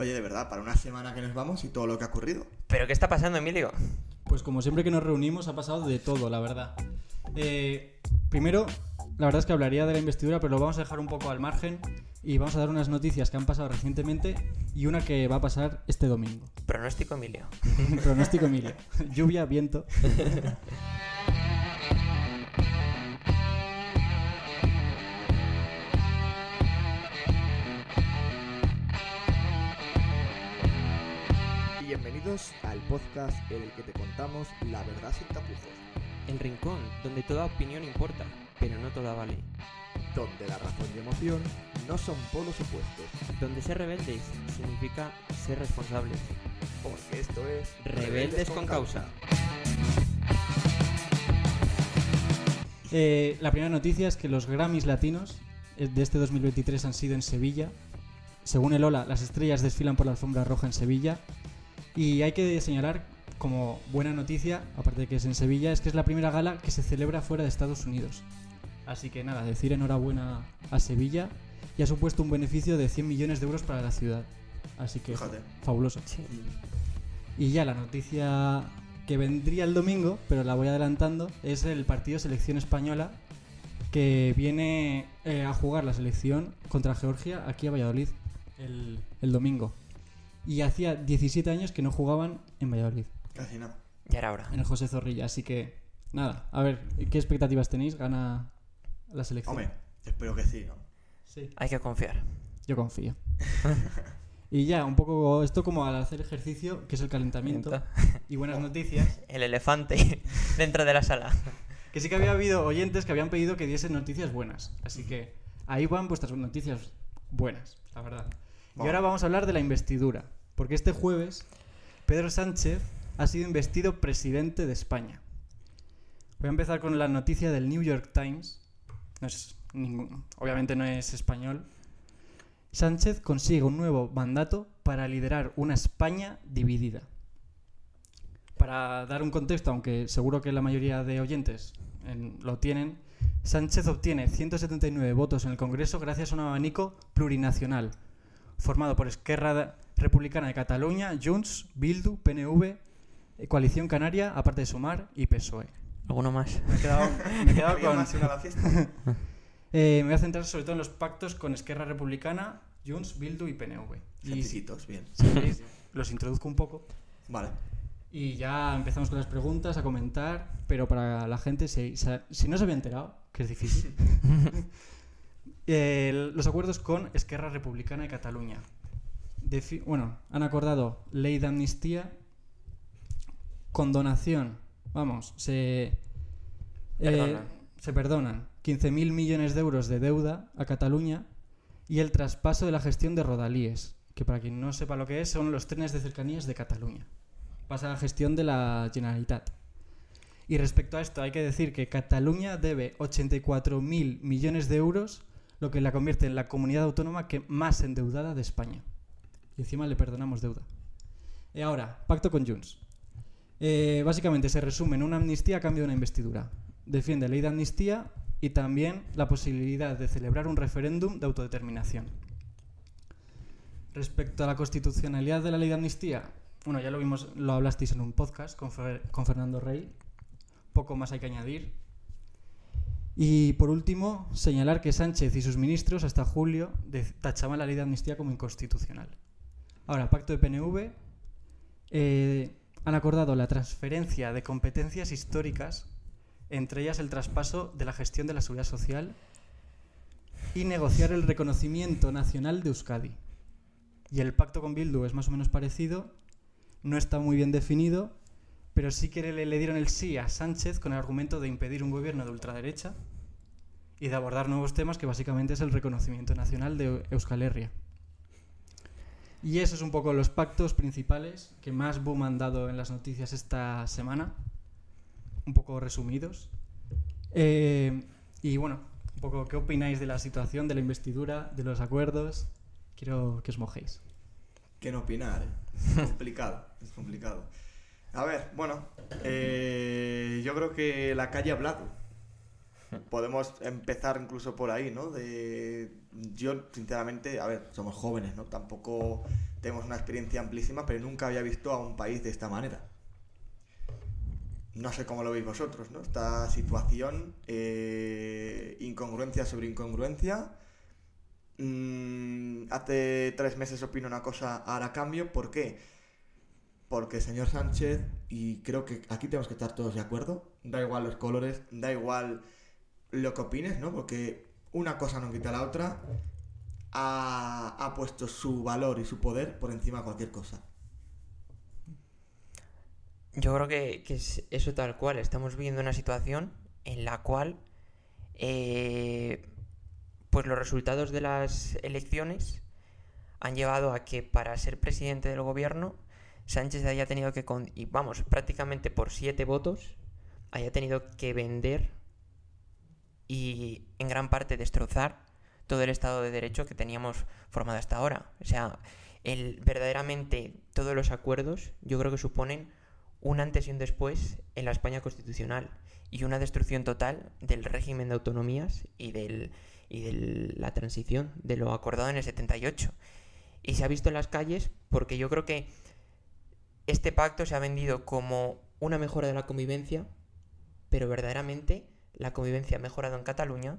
Oye, de verdad, para una semana que nos vamos y todo lo que ha ocurrido. ¿Pero qué está pasando, Emilio? Pues como siempre que nos reunimos ha pasado de todo, la verdad. Eh, primero, la verdad es que hablaría de la investidura, pero lo vamos a dejar un poco al margen y vamos a dar unas noticias que han pasado recientemente y una que va a pasar este domingo. Pronóstico, Emilio. Pronóstico Emilio. Lluvia, viento. Bienvenidos al podcast en el que te contamos la verdad sin tapujos, El rincón, donde toda opinión importa, pero no toda vale. donde la razón y emoción no son polos opuestos, Donde ser rebeldes significa ser responsables. porque esto es Rebeldes con causa. Eh, la primera noticia es que los Grammys latinos eh, de este 2023 han sido en Sevilla. Según el Ola, las estrellas desfilan por la alfombra roja en Sevilla. Y hay que señalar como buena noticia, aparte de que es en Sevilla, es que es la primera gala que se celebra fuera de Estados Unidos. Así que nada, decir enhorabuena a Sevilla y ha supuesto un beneficio de 100 millones de euros para la ciudad. Así que Fíjate. fabuloso. Y ya la noticia que vendría el domingo, pero la voy adelantando, es el partido Selección Española que viene eh, a jugar la selección contra Georgia aquí a Valladolid el, el domingo. Y hacía 17 años que no jugaban en Valladolid, Casi nada. Ya era hora. en el José Zorrilla. Así que, nada, a ver, ¿qué expectativas tenéis? ¿Gana la selección? Hombre, espero que sí, ¿no? Sí. Hay que confiar. Yo confío. y ya, un poco esto como al hacer ejercicio, que es el calentamiento. Y buenas noticias. El elefante dentro de la sala. Que sí que había habido oyentes que habían pedido que diesen noticias buenas. Así que ahí van vuestras noticias buenas, la verdad. Y ahora vamos a hablar de la investidura. Porque este jueves Pedro Sánchez ha sido investido presidente de España. Voy a empezar con la noticia del New York Times. Obviamente no es español. Sánchez consigue un nuevo mandato para liderar una España dividida. Para dar un contexto, aunque seguro que la mayoría de oyentes en- lo tienen, Sánchez obtiene 179 votos en el Congreso gracias a un abanico plurinacional, formado por Esquerra Republicana de Cataluña, Junts, Bildu, PNV, eh, Coalición Canaria, aparte de Sumar y PSOE. ¿Alguno más? Me he quedado, me he quedado ¿Había con... más la fiesta? Eh, me voy a centrar sobre todo en los pactos con Esquerra Republicana, Junts, Bildu y PNV. Y bien. los introduzco un poco. Vale. Y ya empezamos con las preguntas, a comentar, pero para la gente, si, si no se había enterado, que es difícil, eh, los acuerdos con Esquerra Republicana de Cataluña. Bueno, han acordado ley de amnistía, condonación, vamos, se, eh, Perdonan. se perdonan 15.000 millones de euros de deuda a Cataluña y el traspaso de la gestión de Rodalíes, que para quien no sepa lo que es, son los trenes de cercanías de Cataluña pasa a la gestión de la Generalitat. Y respecto a esto, hay que decir que Cataluña debe 84.000 millones de euros, lo que la convierte en la comunidad autónoma que más endeudada de España. Y encima le perdonamos deuda. Y ahora, pacto con Junts. Eh, básicamente se resume en una amnistía a cambio de una investidura. Defiende ley de amnistía y también la posibilidad de celebrar un referéndum de autodeterminación. Respecto a la constitucionalidad de la ley de amnistía, bueno, ya lo vimos, lo hablasteis en un podcast con, Fer- con Fernando Rey. Poco más hay que añadir. Y por último, señalar que Sánchez y sus ministros hasta julio tachaban la ley de amnistía como inconstitucional. Ahora, pacto de PNV. eh, han acordado la transferencia de competencias históricas, entre ellas el traspaso de la gestión de la seguridad social y negociar el reconocimiento nacional de Euskadi. Y el pacto con Bildu es más o menos parecido, no está muy bien definido, pero sí que le, le dieron el sí a Sánchez con el argumento de impedir un gobierno de ultraderecha y de abordar nuevos temas que básicamente es el reconocimiento nacional de Euskal Herria. Y esos son un poco los pactos principales que más boom han dado en las noticias esta semana, un poco resumidos. Eh, y bueno, un poco, ¿qué opináis de la situación, de la investidura, de los acuerdos? Quiero que os mojéis. ¿Qué no opinar? eh? Es complicado, es complicado. A ver, bueno, eh, yo creo que la calle ha hablado. Podemos empezar incluso por ahí, ¿no? De, yo, sinceramente, a ver, somos jóvenes, ¿no? Tampoco tenemos una experiencia amplísima, pero nunca había visto a un país de esta manera. No sé cómo lo veis vosotros, ¿no? Esta situación, eh, incongruencia sobre incongruencia. Mm, hace tres meses opino una cosa, ahora cambio. ¿Por qué? Porque señor Sánchez, y creo que aquí tenemos que estar todos de acuerdo, da igual los colores, da igual lo que opines, ¿no? Porque una cosa no quita la otra, ha, puesto su valor y su poder por encima de cualquier cosa. Yo creo que, es eso tal cual. Estamos viviendo una situación en la cual eh, pues los resultados de las elecciones han llevado a que para ser presidente del gobierno Sánchez haya tenido que, y vamos, prácticamente por siete votos, haya tenido que vender y en gran parte destrozar todo el Estado de Derecho que teníamos formado hasta ahora. O sea, el, verdaderamente todos los acuerdos yo creo que suponen un antes y un después en la España constitucional y una destrucción total del régimen de autonomías y, del, y de la transición de lo acordado en el 78. Y se ha visto en las calles porque yo creo que este pacto se ha vendido como una mejora de la convivencia, pero verdaderamente la convivencia ha mejorado en Cataluña,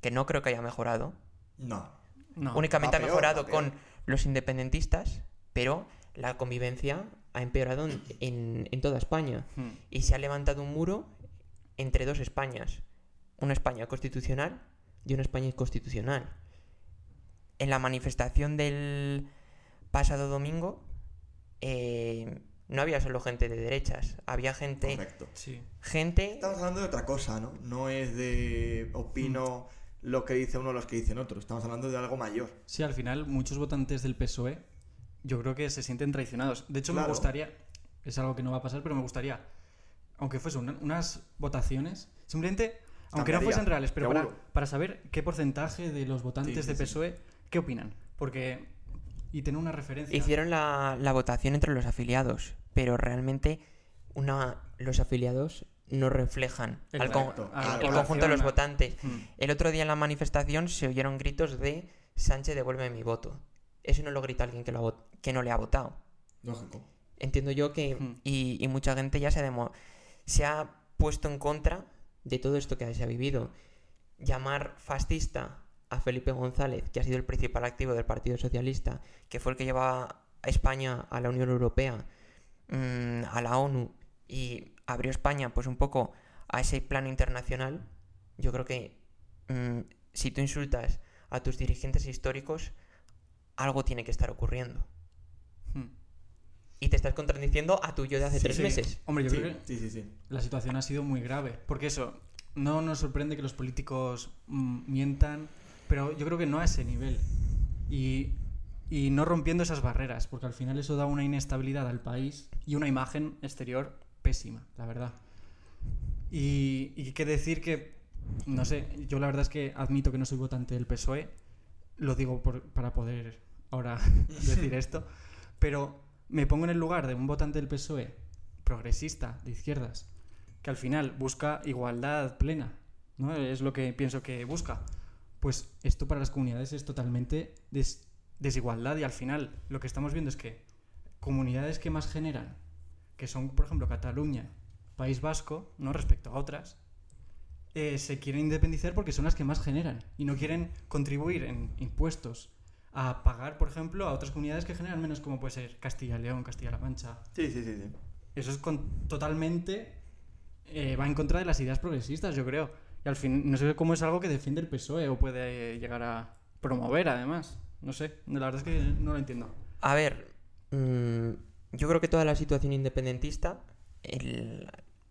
que no creo que haya mejorado, No. No. únicamente ha mejorado con los independentistas, pero la convivencia ha empeorado en, en- en toda España. Hmm. Y se ha levantado un muro entre dos Españas. Una España constitucional y una España inconstitucional. En la manifestación del pasado domingo eh, no había solo gente de derechas, había gente... Correcto. Sí. Gente... Estamos hablando de otra cosa, ¿no? No es de opino lo que dice uno o los que dicen otros. Estamos hablando de algo mayor. Sí, al final muchos votantes del PSOE yo creo que se sienten traicionados. De hecho, me gustaría, es algo que no va a pasar, pero me gustaría, aunque fuesen una- unas votaciones, simplemente, aunque no fuesen reales, pero para, para saber qué porcentaje de los votantes Sí, sí, de sí. PSOE, qué opinan. Porque, y tener una referencia. Hicieron la, la votación entre los afiliados, pero realmente una, los afiliados no reflejan El- al, con- el claro. conjunto de los votantes. Hmm. El otro día en la manifestación se oyeron gritos de Sánchez devuelve mi voto. Eso no lo grita alguien que, lo ha que no le ha votado. Lógico. Entiendo yo que... Hmm. Y, y mucha gente ya se, demo- se ha puesto en contra de todo esto que se ha vivido. Llamar fascista a Felipe González, que ha sido el principal activo del Partido Socialista, que fue el que llevaba a España a la Unión Europea, mm, a la ONU, y abrió España pues un poco a ese plano internacional, yo creo que mm, si tú insultas a tus dirigentes históricos, algo tiene que estar ocurriendo. Hmm. Y te estás contradiciendo a tu yo de hace Sí, tres sí. meses. Hombre, yo Sí, creo que sí, sí, sí. la situación ha sido muy grave. Porque eso, no nos sorprende que los políticos mm, mientan, pero yo creo que no a ese nivel. Y, y no rompiendo esas barreras, porque al final eso da una inestabilidad al país y una imagen exterior pésima, la verdad. Y, y qué decir que, no sé, yo la verdad es que admito que no soy votante del PSOE, lo digo por- para poder ahora decir esto, pero me pongo en el lugar de un votante del PSOE progresista, de izquierdas, que al final busca igualdad plena, ¿no? Es lo que pienso que busca. Pues esto para las comunidades es totalmente des- desigualdad y al final lo que estamos viendo es que comunidades que más generan, que son por ejemplo Cataluña, País Vasco, ¿no? Respecto a otras, eh, se quieren independizar porque son las que más generan y no quieren contribuir en impuestos a pagar, por ejemplo, a otras comunidades que generan menos, como puede ser Castilla y León, Castilla-La Mancha. Sí, sí, sí, sí. Eso es con- totalmente. eh, va en contra de las ideas progresistas, yo creo. Y al fin, no sé cómo es algo que defiende el PSOE o puede llegar a promover, además. No sé, la verdad es que no lo entiendo. A ver, mm, yo creo que toda la situación independentista el-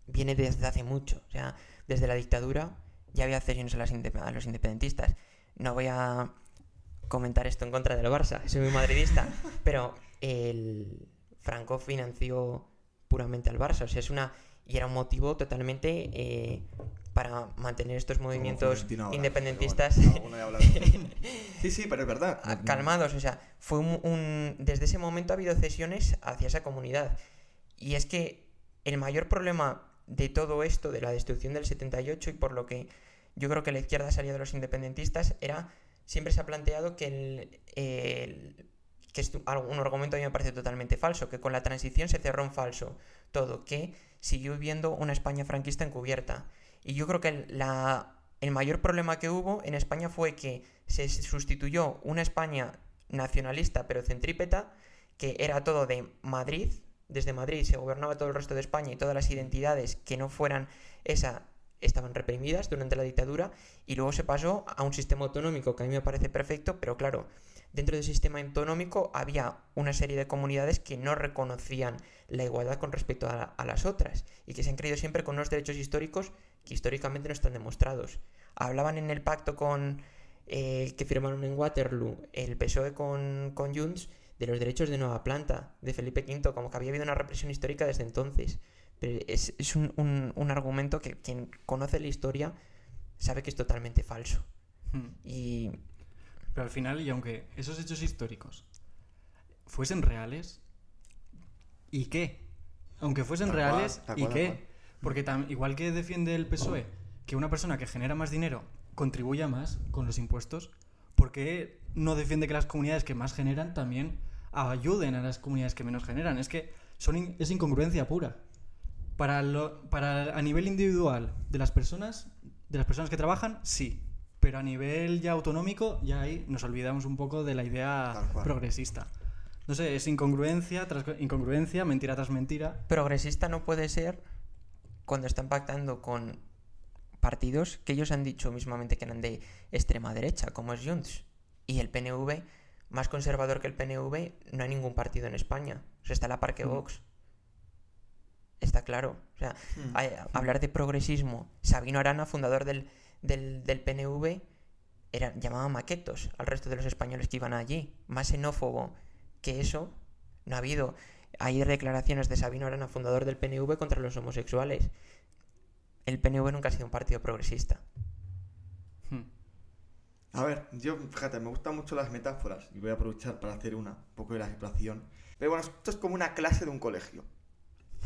viene desde hace mucho. O sea, desde la dictadura ya había cesiones a, las inde- a los independentistas. No voy a comentar esto en contra del Barça, soy muy madridista, pero el Franco financió puramente al Barça, o sea, es una y era un motivo totalmente eh, para mantener estos movimientos ahora, independentistas bueno, sí, sí, pero es verdad. a- calmados, o sea, fue un, un- desde ese momento ha habido cesiones hacia esa comunidad. Y es que el mayor problema de todo esto, de la destrucción del 78 y por lo que yo creo que la izquierda salía de los independentistas, era, siempre se ha planteado que el, el- que es un argumento a mí me parece totalmente falso, que con la transición se cerró en falso todo, que siguió viviendo una España franquista encubierta. Y yo creo que la, el mayor problema que hubo en España fue que se sustituyó una España nacionalista pero centrípeta, que era todo de Madrid, desde Madrid se gobernaba todo el resto de España y todas las identidades que no fueran esa estaban reprimidas durante la dictadura. Y luego se pasó a un sistema autonómico que a mí me parece perfecto, pero claro, dentro del sistema autonómico había una serie de comunidades que no reconocían la igualdad con respecto a, a las otras y que se han creído siempre con unos derechos históricos que históricamente no están demostrados. Hablaban en el pacto con eh, que firmaron en Waterloo el PSOE con, con Junts de los derechos de Nueva Planta, de Felipe V, como que había habido una represión histórica desde entonces. Pero es, es un, un- un argumento que quien conoce la historia sabe que es totalmente falso. Hmm. Y Pero al final, y aunque esos hechos históricos fuesen reales, ¿y qué? Aunque fuesen reales, ¿y qué? Porque tam- igual que defiende el PSOE que una persona que genera más dinero contribuya más con los impuestos, ¿por qué no defiende que las comunidades que más generan también ayuden a las comunidades que menos generan? Es que son in- es incongruencia pura. Para, lo, para a nivel individual de las personas, de las personas que trabajan, sí. Pero a nivel ya autonómico, ya ahí nos olvidamos un poco de la idea progresista. No sé, es incongruencia tras incongruencia, mentira tras mentira. progresista no puede ser cuando están pactando con partidos que ellos han dicho mismamente que eran de extrema derecha, como es Junts. Y el PNV, más conservador que el PNV, no hay ningún partido en España. O sea, está la Parque Mm. Vox. Está claro. O sea, Mm. hay- hablar de progresismo. Sabino Arana, fundador del, del, del PNV, era, llamaba maquetos al resto de los españoles que iban allí. Más xenófobo que eso no ha habido. Hay declaraciones de Sabino Arana, fundador del PNV, contra los homosexuales. El PNV nunca ha sido un partido progresista. Hmm. A ver, yo, fíjate, me gustan mucho las metáforas y voy a aprovechar para hacer una, un poco de la situación. Pero bueno, esto es como una clase de un colegio.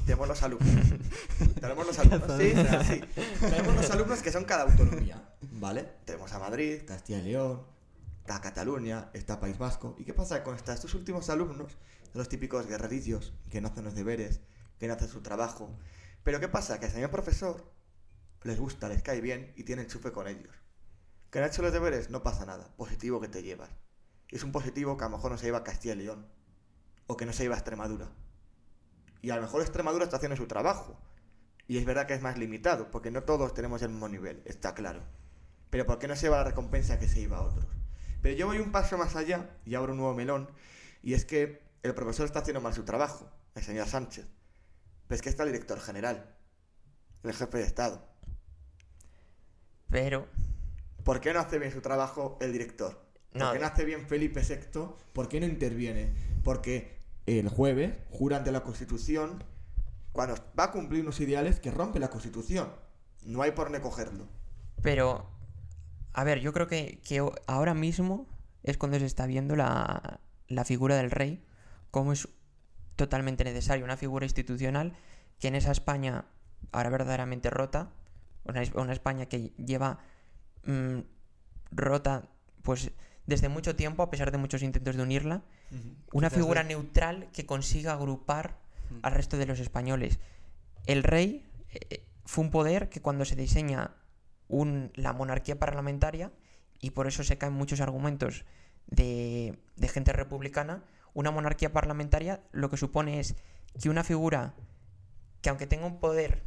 Tenemos los alumnos. Tenemos los alumnos, sí, sí. Tenemos los alumnos que son cada autonomía, ¿vale? Tenemos a Madrid, Castilla y León, está Cataluña, está País Vasco. ¿Y qué pasa con esta- estos últimos alumnos? Son los típicos guerrerillos que no hacen los deberes, que no hacen su trabajo. Pero ¿qué pasa? Que al señor profesor les gusta, les cae bien y tienen chufe con ellos. Que no ha hecho los deberes, no pasa nada. Positivo que te llevas. Es un positivo que a lo mejor no se lleva a Castilla y León. O que no se lleva a Extremadura. Y a lo mejor Extremadura está haciendo su trabajo. Y es verdad que es más limitado, porque no todos tenemos el mismo nivel, está claro. Pero ¿por qué no se lleva la recompensa que se lleva a otros? Pero yo voy un paso más allá y abro un nuevo melón. Y es que el profesor está haciendo mal su trabajo, el señor Sánchez. Pero es que está el director general, el jefe de Estado. Pero ¿Por qué no hace bien su trabajo el director? ¿Por No, qué no hace bien Felipe VI? ¿Por qué no interviene? Porque el jueves jura ante la Constitución cuando va a cumplir unos ideales que rompe la Constitución. No hay por dónde cogerlo. Pero, a ver, yo creo que, ahora mismo es cuando se está viendo la, la figura del rey, como es totalmente necesario, una figura institucional que en esa España, ahora verdaderamente rota, una, es- una España que lleva mm, rota, pues desde mucho tiempo, a pesar de muchos intentos de unirla, una figura de- neutral que consiga agrupar al resto de los españoles. El rey eh, fue un poder que cuando se diseña un- la monarquía parlamentaria, y por eso se caen muchos argumentos de, de gente republicana, una monarquía parlamentaria lo que supone es que una figura que aunque tenga un poder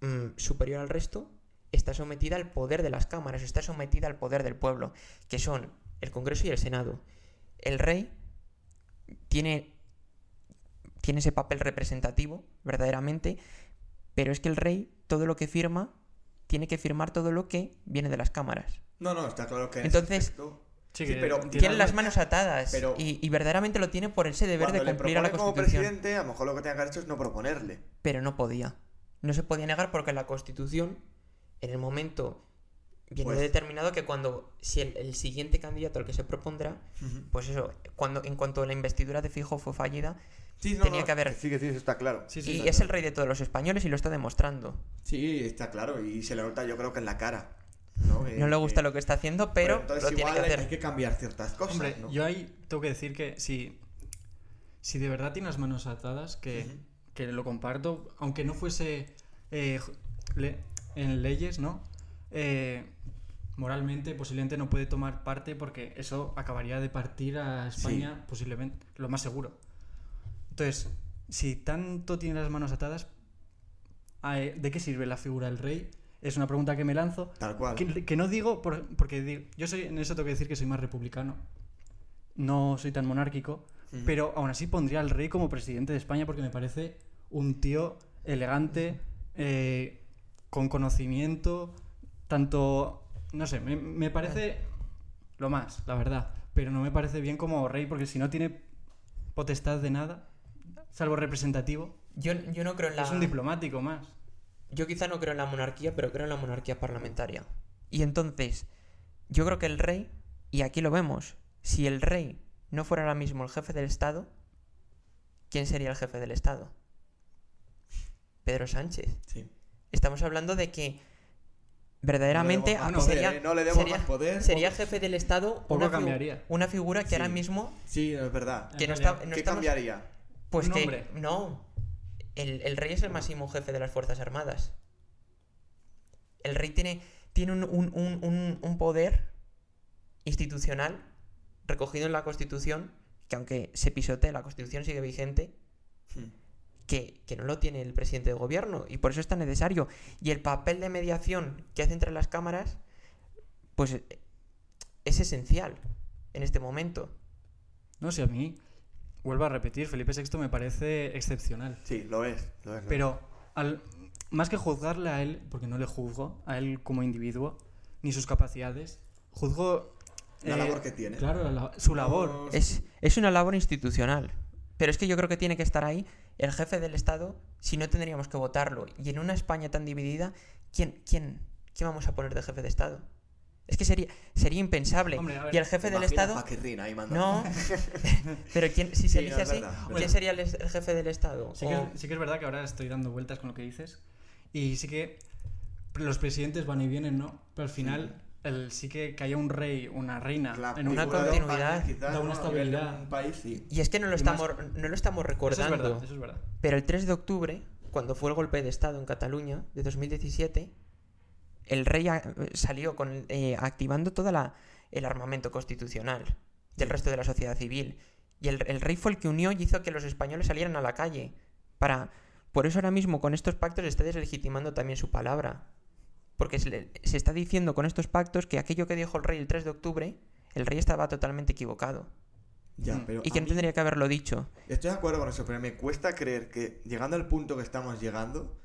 mm, superior al resto, está sometida al poder de las cámaras, está sometida al poder del pueblo, que son el Congreso y el Senado. El rey tiene, tiene ese papel representativo, verdaderamente, pero es que el rey, todo lo que firma, tiene que firmar todo lo que viene de las cámaras. No, no, está claro que en Entonces, aspecto- Sí, Sí, pero tiene las manos atadas Pero- y, y verdaderamente lo tiene por ese deber de le cumplir a la propone como Constitución. presidente, a lo mejor lo que tenga que haber hecho es no proponerle. Pero no podía. No se podía negar porque la Constitución, en el momento, viene Pues- determinado que cuando, si el, el siguiente candidato al que se propondrá, pues eso, cuando en cuanto la investidura de Fijo fue fallida, Sí, no, tenía no, que haber... Sí, que sí, eso está claro. Sí, sí, y está es el rey de todos los españoles y lo está demostrando. Sí, está claro. Y se le nota, yo creo que en la cara. No, No le gusta lo que está haciendo, pero entonces lo tiene que igual hacer. Hay que cambiar ciertas cosas. Hombre, ¿no? yo ahí tengo que decir que si, si de verdad tiene las manos atadas, que, que lo comparto, aunque no fuese eh, le- en leyes, ¿no? Eh, moralmente posiblemente no puede tomar parte porque eso acabaría de partir a España posiblemente, lo más seguro. Entonces, si tanto tiene las manos atadas, eh, ¿de qué sirve la figura del rey? Es una pregunta que me lanzo. Tal cual. Que, que no digo, por- porque digo- yo soy, en eso tengo que decir que soy más republicano. No soy tan monárquico, pero aún así pondría al rey como presidente de España porque me parece un tío elegante, eh, con conocimiento, tanto, no sé, me, me parece lo más, la verdad, pero no me parece bien como rey porque si no tiene potestad de nada, salvo representativo, Yo, yo no creo en la. es un diplomático más. Yo quizá no creo en la monarquía, pero creo en la monarquía parlamentaria. Y entonces, yo creo que el rey, y aquí lo vemos, si el rey no fuera ahora mismo el jefe del Estado, ¿quién sería el jefe del Estado? Pedro Sánchez. Sí. Estamos hablando de que verdaderamente No le demos ah, sería, ¿eh? No le demos sería- más poder. sería jefe del Estado una, figu- cambiaría. una figura que Sí. ahora mismo Sí, es verdad. que no, realidad, está, no ¿Qué estamos- cambiaría? Pues Un que hombre. no. El, el rey es el máximo jefe de las Fuerzas Armadas. El rey tiene, tiene un, un- un- un- poder institucional recogido en la Constitución, que aunque se pisotee, la Constitución sigue vigente, Hmm. que, que no lo tiene el presidente del gobierno. Y por eso es tan necesario. Y el papel de mediación que hace entre las cámaras, pues es esencial en este momento. No sé, a mí, vuelvo a repetir, Felipe VI me parece excepcional. Sí, lo es. Lo es lo Pero al, más que juzgarle a él, porque no le juzgo a él como individuo, ni sus capacidades, juzgo... La eh, labor que tiene. Claro, la su labor. Es, es una labor institucional. Pero es que yo creo que tiene que estar ahí el jefe del Estado, si no tendríamos que votarlo. Y en una España tan dividida, ¿quién, quién, quién vamos a poner de jefe de Estado? Es que sería, sería impensable. Hombre, ver, y el jefe del Estado... ahí. No. Pero ¿quién, si se Sí, no, es así, verdad, ¿quién verdad. sería el, el jefe del Estado? Sí que, O- sí que es verdad que ahora estoy dando vueltas con lo que dices. Y sí que los presidentes van y vienen, ¿no? Pero al final, el, sí que, que haya un rey, una reina, La en Una figura de continuidad, España, quizás, da una ¿no? De estabilidad. Un país, sí. Y es que no lo Y más- estamos, no lo estamos Eso es recordando. verdad, eso es verdad. Pero el 3 de octubre, cuando fue el golpe de Estado en Cataluña de 2017, el rey a- salió con, eh, activando todo el armamento constitucional del resto de la sociedad civil. Y el, el rey fue el que unió y hizo que los españoles salieran a la calle. Para, por eso ahora mismo con estos pactos está deslegitimando también su palabra. Porque se, le- se está diciendo con estos pactos que aquello que dijo el rey el 3 de octubre, el rey estaba totalmente equivocado. Ya, Mm. pero Y que no tendría que haberlo dicho. Estoy de acuerdo con eso, pero me cuesta creer que llegando al punto que estamos llegando,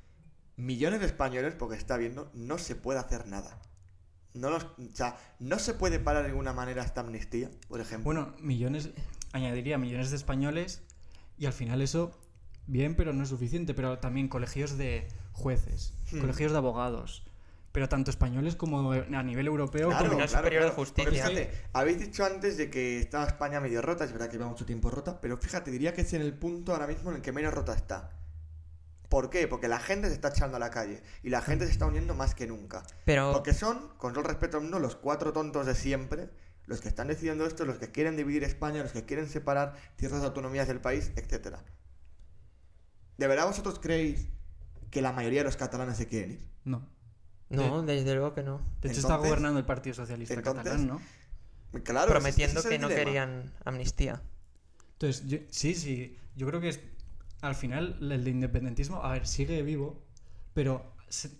millones de españoles, porque está viendo, no se puede hacer nada. No los, o sea, no se puede parar de alguna manera esta amnistía, por ejemplo. Bueno, millones, añadiría millones de españoles y al final eso, bien, pero no es suficiente. Pero también colegios de jueces, Hmm. colegios de abogados, pero tanto españoles como a nivel europeo. Claro, como- Tribunal claro, Superior de. Justicia. Porque fíjate, habéis dicho antes de que estaba España medio rota, es verdad que lleva mucho tiempo rota, pero fíjate, diría que es en el punto ahora mismo en el que menos rota está. ¿Por qué? Porque la gente se está echando a la calle y la gente se está uniendo más que nunca. Pero Porque son, con todo el respeto mundo, los cuatro tontos de siempre, los que están decidiendo esto, los que quieren dividir España, los que quieren separar ciertas autonomías del país, etc. ¿De verdad vosotros creéis que la mayoría de los catalanes se quieren ir? No. no, desde luego que no. De hecho, está Entonces- gobernando el Partido Socialista entonces- Catalán, ¿no? Claro, ese- prometiendo ese es que no dilema. querían amnistía. Entonces, yo- sí, sí. Yo creo que es, al final el de independentismo, a ver, sigue vivo, pero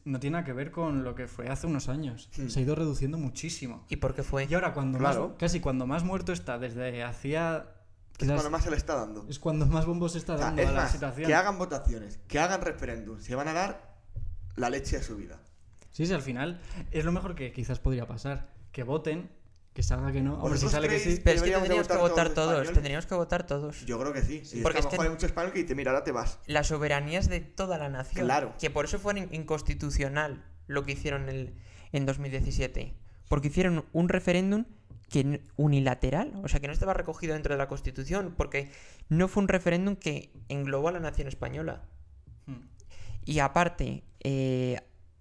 no tiene nada que ver con lo que fue hace unos años. Hmm. Se ha ido reduciendo muchísimo. ¿Y por qué fue? Y ahora, cuando Claro. más, casi cuando más muerto está, desde hacía. Es cuando más se le está dando. es cuando más bombos se está O sea, dando es a la más, situación. que hagan votaciones, que hagan referéndum, se van a dar la leche de su vida. Sí, sí, al final es lo mejor que quizás podría pasar. Que voten Que salga que no. Hombre, si ¿Vosotros sale que sí. Pero es que tendríamos que votar todos tendríamos que votar todos. Yo creo que sí. sí Porque es que hay mucho español que dice, mira, ahora te vas. La soberanía es de toda la nación. Claro. Que por eso fue in- inconstitucional lo que hicieron el- en 2017. Porque hicieron un referéndum que unilateral, o sea, que no estaba recogido dentro de la Constitución, porque no fue un referéndum que englobó a la nación española. Hmm. Y aparte, eh,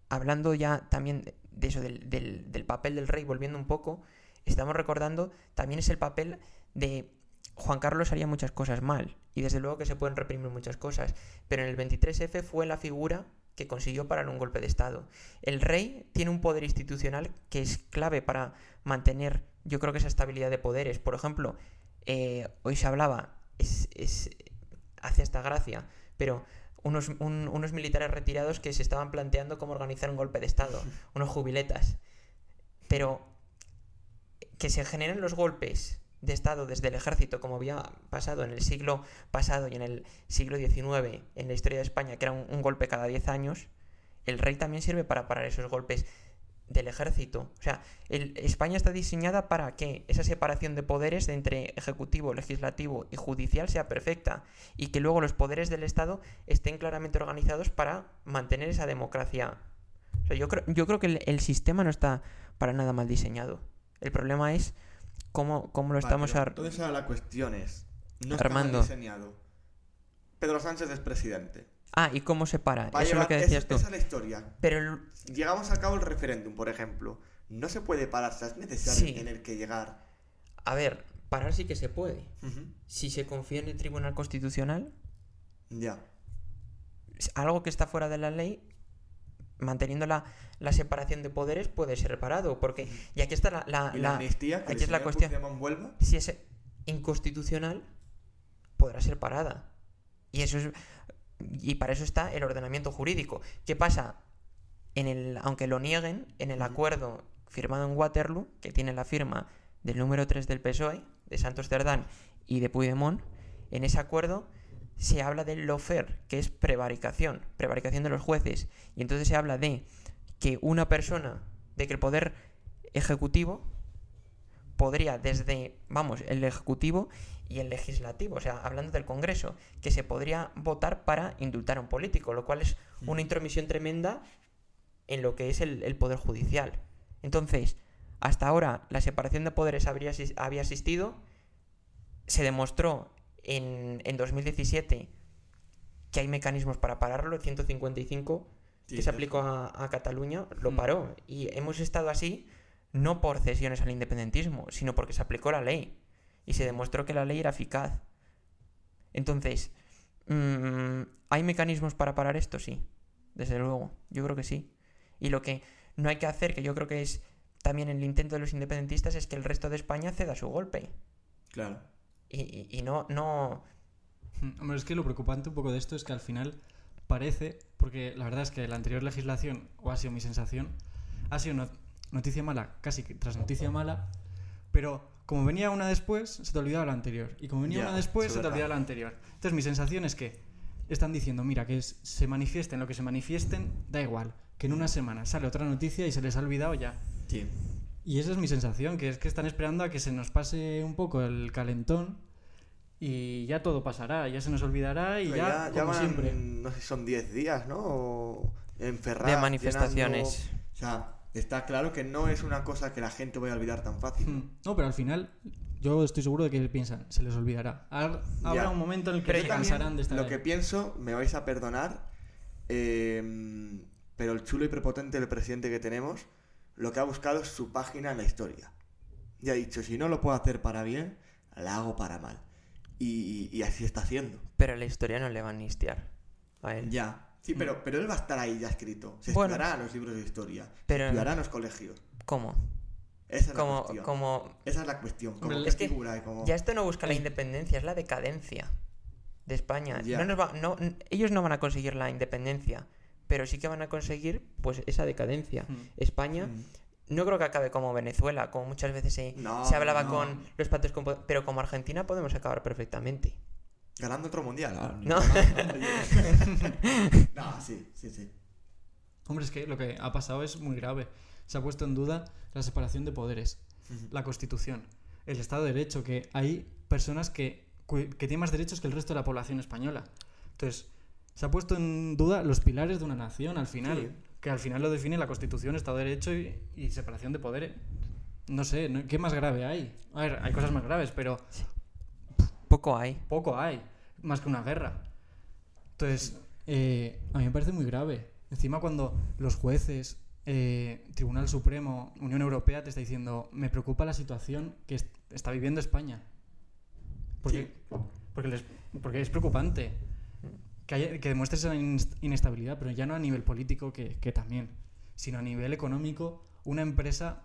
hablando ya también de- de eso, del, del- del papel del rey, volviendo un poco, estamos recordando también es el papel de Juan Carlos haría muchas cosas mal, y desde luego que se pueden reprimir muchas cosas, pero en el 23F fue la figura que consiguió parar un golpe de Estado. El rey tiene un poder institucional que es clave para mantener, yo creo que esa estabilidad de poderes. Por ejemplo, eh, hoy se hablaba, es, es- hace esta gracia, pero unos, un- unos militares retirados que se estaban planteando cómo organizar un golpe de Estado, unos jubiletas. Pero que se generen los golpes de Estado desde el ejército, como había pasado en el siglo pasado y en el siglo XIX en la historia de España, que era un, golpe cada 10 años, el rey también sirve para parar esos golpes del ejército. O sea, España está diseñada para que esa separación de poderes de entre ejecutivo, legislativo y judicial sea perfecta y que luego los poderes del Estado estén claramente organizados para mantener esa democracia. O sea, yo creo, yo creo que el sistema no está para nada mal diseñado. El problema es cómo, cómo lo Vale, estamos... ar- Entonces ahora la cuestión es, no Armando. está diseñado. Pedro Sánchez es presidente. Ah, ¿y cómo se para? Va Eso es lo que decías tú. Esa es la historia. Pero el- Llegamos a cabo el referéndum, por ejemplo. No se puede parar, es necesario Sí. tener que llegar. A ver, parar sí que se puede. Si se confía en el Tribunal Constitucional, Ya. algo que está fuera de la ley, manteniendo la, la separación de poderes, puede ser reparado. Porque, y aquí está la, la- Y la, amnistía, que aquí es la cuestión. Si es inconstitucional, podrá ser parada. Y eso es. Y para eso está el ordenamiento jurídico. ¿Qué pasa? En el, aunque lo nieguen, en el acuerdo firmado en Waterloo, que tiene la firma del número 3 del PSOE, de Santos Cerdán y de Puigdemont, en ese acuerdo se habla del lofer, que es prevaricación, prevaricación de los jueces. Y entonces se habla de que una persona, de que el poder ejecutivo podría desde, vamos, el ejecutivo y el legislativo, o sea, hablando del Congreso, que se podría votar para indultar a un político, lo cual es una intromisión tremenda en lo que es el, el poder judicial. Entonces, hasta ahora la separación de poderes habría, había existido, se demostró en, en 2017 que hay mecanismos para pararlo, el 155 Sí, que se aplicó a, a Cataluña lo Mm. paró. Y hemos estado así no por cesiones al independentismo, sino porque se aplicó la ley. Y se demostró que la ley era eficaz. Entonces, mm, ¿hay mecanismos para parar esto? Sí, desde luego. Yo creo que sí. Y lo que no hay que hacer, que yo creo que es también el intento de los independentistas, es que el resto de España ceda su golpe. Claro. Y, y- no, no... Hombre, es que lo preocupante un poco de esto es que al final parece, porque la verdad es que la anterior legislación, o ha sido mi sensación, ha sido no- noticia mala, casi tras noticia mala, pero como venía una después, se te olvidaba la anterior. Y como venía una después, se te olvidaba la anterior. Entonces mi sensación es que están diciendo, mira, que se manifiesten lo que se manifiesten, da igual, que en una semana sale otra noticia y se les ha olvidado ya. Sí. Y esa es mi sensación, que es que están esperando a que se nos pase un poco el calentón y ya todo pasará, ya se nos olvidará y Pero ya, como van, siempre. No sé si son 10 días, ¿no? O en Ferraz, De manifestaciones. llenando- O sea, está claro que no es una cosa que la gente vaya a olvidar tan fácil. Hmm. No, pero al final yo estoy seguro de que piensan, se les olvidará. Habrá Ya. un momento en el que Pero se cansarán de estar Lo ahí. que pienso, me vais a perdonar, eh, pero el chulo y prepotente del presidente que tenemos, lo que ha buscado es su página en la historia. Y ha dicho, si no lo puedo hacer para bien, la hago para mal. Y, y así está haciendo. Pero la historia no le va a amnistiar a él. Ya. Sí, pero, pero él va a estar ahí ya escrito. Se Bueno. estudiará en los libros de historia. Pero- Se estudiará en los colegios. ¿Cómo? Esa es la Como, cuestión. como Esa es la cuestión. Como es que figura como... Ya esto no busca la independencia, es la decadencia de España. Ya. No nos va- no- n- ellos no van a conseguir la independencia, pero sí que van a conseguir pues esa decadencia. Mm. España Mm. no creo que acabe como Venezuela, como muchas veces se, No, se hablaba no. con los patos con pero como Argentina podemos acabar perfectamente. Ganando otro mundial. Ah, No. no, sí, sí, sí. Hombre, es que lo que ha pasado es muy grave. Se ha puesto en duda la separación de poderes. la Constitución, el Estado de Derecho, que hay personas que, que tienen más derechos que el resto de la población española. Entonces, se ha puesto en duda los pilares de una nación al final, Sí. que al final lo define la Constitución, Estado de Derecho y, y separación de poderes. No sé, ¿no? ¿qué más grave hay? A ver, hay cosas más graves, pero Poco hay. poco hay, más que una guerra. Entonces, eh, a mí me parece muy grave. Encima cuando los jueces, eh, Tribunal Supremo, Unión Europea te está diciendo, me preocupa la situación que est- está viviendo España. Porque, porque, les- porque es preocupante que, haya- que demuestres esa inest- inestabilidad, pero ya no a nivel político, que, también, sino a nivel económico. Una empresa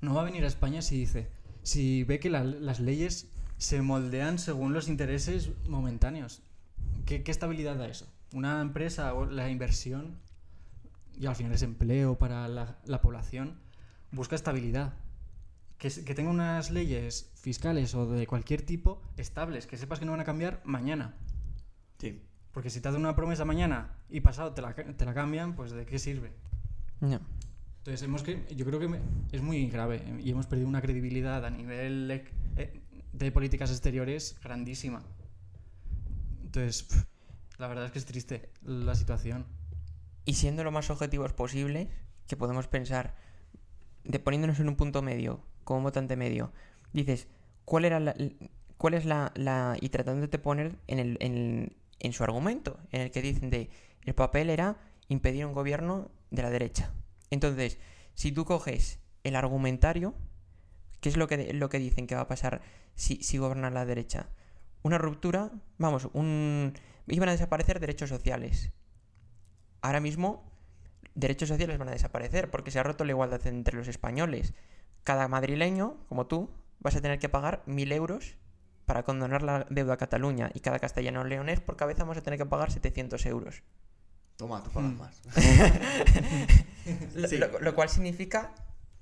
no va a venir a España si dice, si ve que la- las leyes se moldean según los intereses momentáneos. ¿Qué, estabilidad da eso? Una empresa o la inversión, y al final es empleo para la, la población, busca estabilidad. Que, que tenga unas leyes fiscales o de cualquier tipo estables, que sepas que no van a cambiar mañana. Sí. Porque si te hacen una promesa mañana y pasado te la, te la cambian, pues ¿de qué sirve? No. Entonces, hemos que, yo creo que es muy grave eh, y hemos perdido una credibilidad a nivel ec- eh, de políticas exteriores grandísima. Entonces, la verdad es que es triste la situación. Y siendo lo más objetivos posibles, que podemos pensar, de poniéndonos en un punto medio, como un votante medio, dices, ¿cuál era la, cuál es la, la- y tratando de poner en, el, en, en su argumento, en el que dicen de, el papel era impedir un gobierno de la derecha. Entonces, si tú coges el argumentario, ¿qué es lo que, lo que dicen que va a pasar si, si gobierna la derecha? Una ruptura, vamos, un, iban a desaparecer derechos sociales. Ahora mismo, derechos sociales van a desaparecer porque se ha roto la igualdad entre los españoles. Cada madrileño, como tú, vas a tener que pagar mil euros para condonar la deuda a Cataluña y cada castellano leonés por cabeza vamos a tener que pagar 700 euros. Toma, tú pagas Mm. más. Lo, Sí. lo- lo cual significa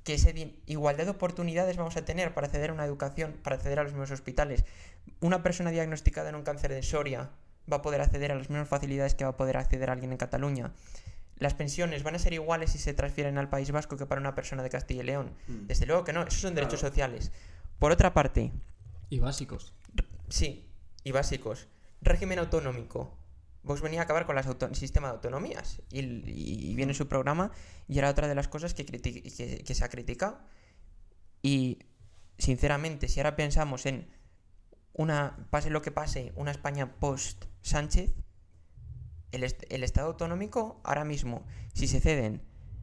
que esa igualdad de oportunidades vamos a tener para acceder a una educación, para acceder a los mismos hospitales. Una persona diagnosticada en un cáncer de Soria va a poder acceder a las mismas facilidades que va a poder acceder alguien en Cataluña. Las pensiones van a ser iguales si se transfieren al País Vasco que para una persona de Castilla y León. Mm. Desde luego que no, esos son derechos sociales. Por otra parte, Y básicos. Sí, y básicos. Régimen autonómico. Vox venía a acabar con el sistema de autonomías. Y, y viene su programa y era otra de las cosas que, que, se ha criticado. Y, sinceramente, si ahora pensamos en una, pase lo que pase, una España post-Sánchez, el, el Estado autonómico, ahora mismo, si se ceden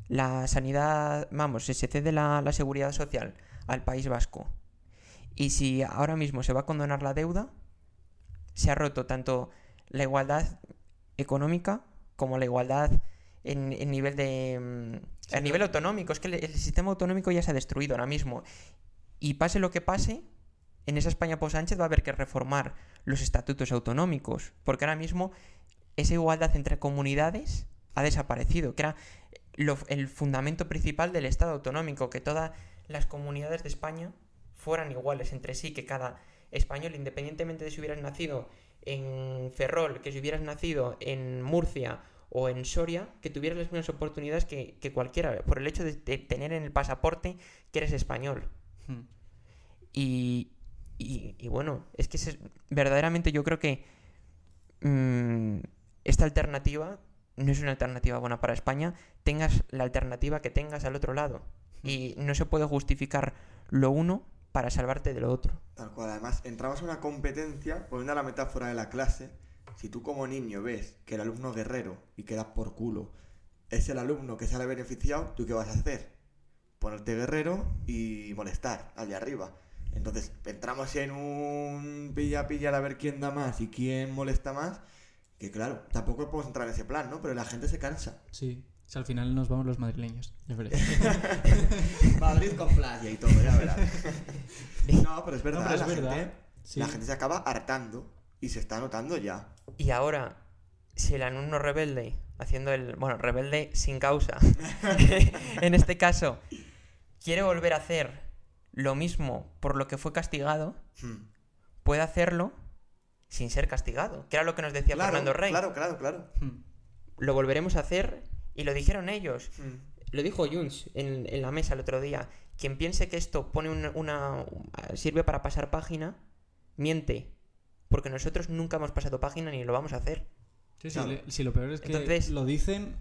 la sanidad, vamos, si se cede la, la seguridad social al País Vasco, y si ahora mismo se va a condonar la deuda, se ha roto tanto la igualdad económica como la igualdad en, en nivel de... mm, a nivel autonómico. Es que el, el sistema autonómico ya se ha destruido ahora mismo. Y pase lo que pase, en esa España post Sánchez va a haber que reformar los estatutos autonómicos. Porque ahora mismo esa igualdad entre comunidades ha desaparecido, que era lo- el fundamento principal del Estado autonómico, que todas las comunidades de España fueran iguales entre sí, que cada español, independientemente de si hubieras nacido en Ferrol, que si hubieras nacido en Murcia o en Soria, que tuvieras las mismas oportunidades que, que cualquiera, por el hecho de, de tener en el pasaporte que eres español. Hmm. Y, y, y bueno, es que es- verdaderamente yo creo que mm, esta alternativa no es una alternativa buena para España, tengas la alternativa que tengas al otro lado. Y no se puede justificar lo uno para salvarte de lo otro. Tal cual, además, entramos en una competencia, poniendo la metáfora de la clase. Si tú como niño ves que el alumno guerrero y que da por culo es el alumno que sale beneficiado, ¿tú qué vas a hacer? Ponerte guerrero y molestar al de arriba. Entonces, entramos en un pilla-pilla a ver quién da más y quién molesta más. Que claro, tampoco podemos entrar en ese plan, ¿no? Pero la gente se cansa. Sí. Si al final nos vamos los madrileños, ya verás. Madrid con playa y todo, ya verás. No, pero es verdad, No, pero es la, verdad. Gente, Sí. la gente se acaba hartando y se está notando ya. Y ahora, si el alumno rebelde, haciendo el. Bueno, rebelde sin causa, en este caso, quiere volver a hacer lo mismo por lo que fue castigado, Hmm. puede hacerlo sin ser castigado. Que era lo que nos decía Claro, Fernando Rey. claro, claro, claro. Hmm. Lo volveremos a hacer y lo dijeron ellos. Hmm. Lo dijo Junts en, en la mesa el otro día. quien piense que esto pone una, una- sirve para pasar página, miente. Porque nosotros nunca hemos pasado página ni lo vamos a hacer. Sí, sí, le- sí, lo peor es que Entonces- lo dicen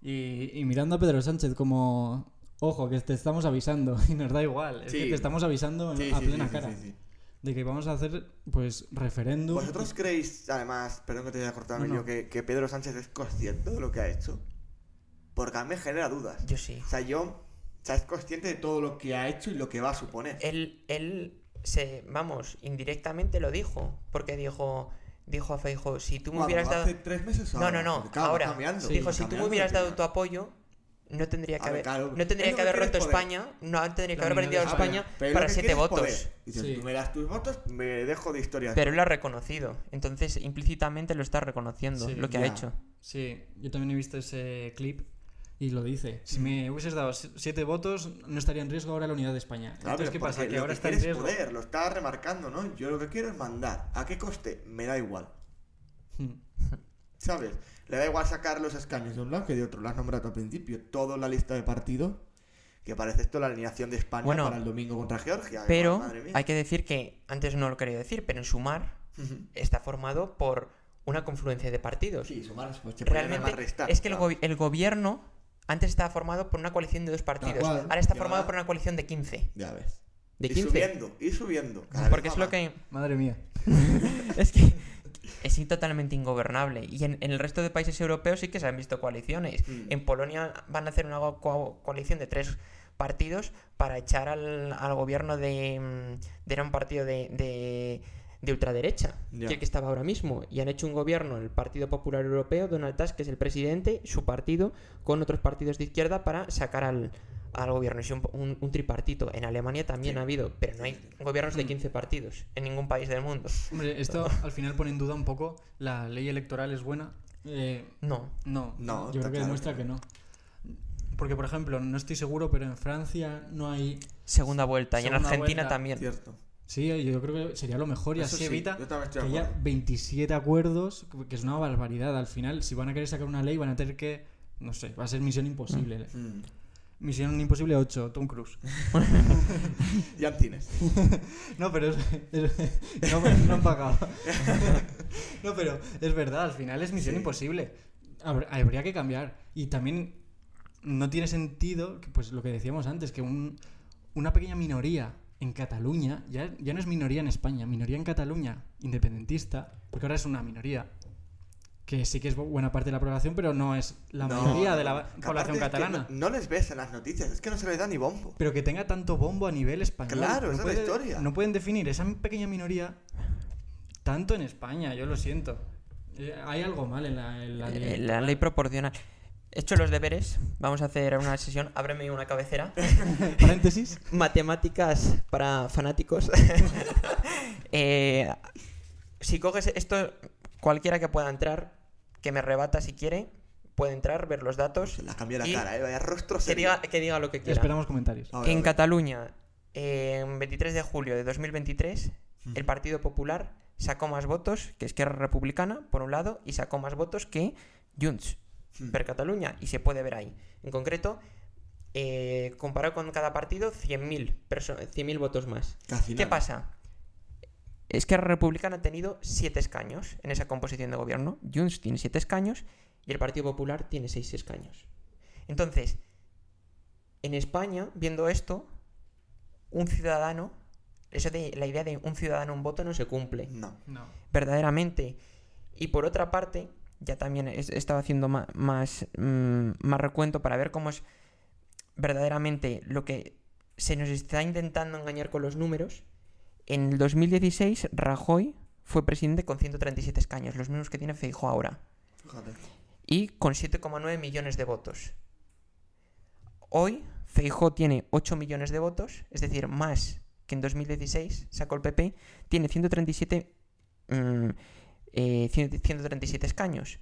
y, y mirando a Pedro Sánchez como, ojo, que te estamos avisando y nos da igual, es Sí. que te estamos avisando Sí, a sí, plena cara sí, sí. de que vamos a hacer pues referéndum. ¿Vosotros creéis, además, perdón que te haya cortado, No, no. Que, que Pedro Sánchez es consciente de lo que ha hecho? Porque a mí me genera dudas. Yo sí. O sea, yo, o sea, es consciente de todo lo que ha hecho y lo que va a suponer. Él, él se, vamos, indirectamente lo dijo. Porque dijo, dijo a Feijo, si tú me hubieras dado... ¿Hace tres meses o No, ahora? no, no. Claro, va ahora cambiando, dijo, si tú me hubieras dado tu apoyo, no tendría que A haber, claro. no tendría que haber roto poder. España, no tendría que haber vendido a España. Pero para siete votos. poder. Dice, Sí. tú me das tus votos, me dejo de historia. Pero él lo ha reconocido. Entonces, implícitamente lo está reconociendo, Sí, lo que ha hecho. Sí, yo también he visto ese clip y lo dice. Si me hubieses dado si- siete votos, no estaría en riesgo ahora la unidad de España. Claro, Entonces, ¿qué pasa? Que ahora que está en riesgo. poder, lo está remarcando, ¿no? Yo lo que quiero es mandar. ¿A qué coste? Me da igual. Hmm. ¿Sabes? Le da igual sacar los escaños de un lado que de otro. Lo has nombrado al principio. Toda la lista de partidos. Que parece esto la alineación de España Bueno, para el domingo contra Georgia. Pero Madre mía. hay que decir que, antes no lo quería decir, pero en Sumar Ujú. está formado por una confluencia de partidos. Sí, sumar, pues Realmente restar, es que el gobierno antes estaba formado por una coalición de dos partidos. cual, Ahora está y formado por una coalición de 15. Ya ves. De Y 15. subiendo, y subiendo. cada vez Porque es lo que... Madre mía. es que es totalmente ingobernable. Y en, en el resto de países europeos sí que se han visto coaliciones. Mm. En Polonia van a hacer una co- coalición de tres partidos para echar al, al gobierno de, mm, de era un partido de, de, de ultraderecha, Ya. que el que estaba ahora mismo. Y han hecho un gobierno, el Partido Popular Europeo, Donald Tusk, que es el presidente, su partido, con otros partidos de izquierda para sacar al, al gobierno. Es un, un- un tripartito. En Alemania también Sí. ha habido, pero no hay gobiernos de 15 partidos en ningún país del mundo. Hombre, esto al final pone en duda un poco la ley electoral es buena. Eh, No. no, No, yo creo que claro demuestra que no. Porque, por ejemplo, no estoy seguro, pero en Francia no hay. Segunda vuelta. y en Argentina vuelta. también. Cierto. Sí, yo creo que sería lo mejor y Eso así sí, evita que haya acuerdo. 27 acuerdos, que es una barbaridad. Al final, si van a querer sacar una ley, van a tener que. No sé, va a ser misión imposible. Mm. Misión imposible 8, Tom Cruise. Y Antines. No, pero es, es- no, no han pagado. No, pero es verdad, al final es misión Sí. imposible. Habr- Habría que cambiar. Y también no tiene sentido, pues lo que decíamos antes, que un- una pequeña minoría en Cataluña, ya, ya no es minoría en España, minoría en Cataluña, independentista, porque ahora es una minoría. Que sí que es bu- buena parte de la población, pero no es la No, mayoría de la población aparte es que catalana. No, no les ves en las noticias, es que no se les da ni bombo. Pero que tenga tanto bombo a nivel español. Claro, no esa es la historia. No pueden definir esa pequeña minoría tanto en España, yo lo siento. Eh, Hay algo mal en la, en la ley. Eh, La ley proporcional. Hecho los deberes, vamos a hacer una sesión. Ábreme una cabecera. Paréntesis. Matemáticas para fanáticos. Eh, si coges esto, cualquiera que pueda entrar, que me rebata si quiere, puede entrar, ver los datos. Se la cambia la cara, ¿eh? Vaya rostro Que diga, que diga lo que quiera. Esperamos comentarios. En. Cataluña, en 23 de julio de 2023, Mm. el Partido Popular sacó más votos que Esquerra Republicana, por un lado, y sacó más votos que Junts Per Cataluña, y se puede ver ahí. En concreto, eh, comparado con cada partido, 100.000 perso- 100.000 votos más. Casi ¿Qué nada. pasa? Esquerra Republicana ha tenido 7 escaños en esa composición de gobierno. Junts tiene 7 escaños y el Partido Popular tiene 6 escaños. Entonces, en España, viendo esto, un ciudadano, eso de la idea de un ciudadano, un voto no se cumple No. No. verdaderamente. Y por otra parte, ya también he estado haciendo más, mm, más recuento para ver cómo es verdaderamente lo que se nos está intentando engañar con los números. En el 2016, Rajoy fue presidente con 137 escaños, los mismos que tiene Feijóo ahora, Fíjate. y con 7,9 millones de votos. Hoy, Feijóo tiene 8 millones de votos, es decir, más que en 2016, sacó el PP, tiene 137, mm, eh, 100 137 escaños.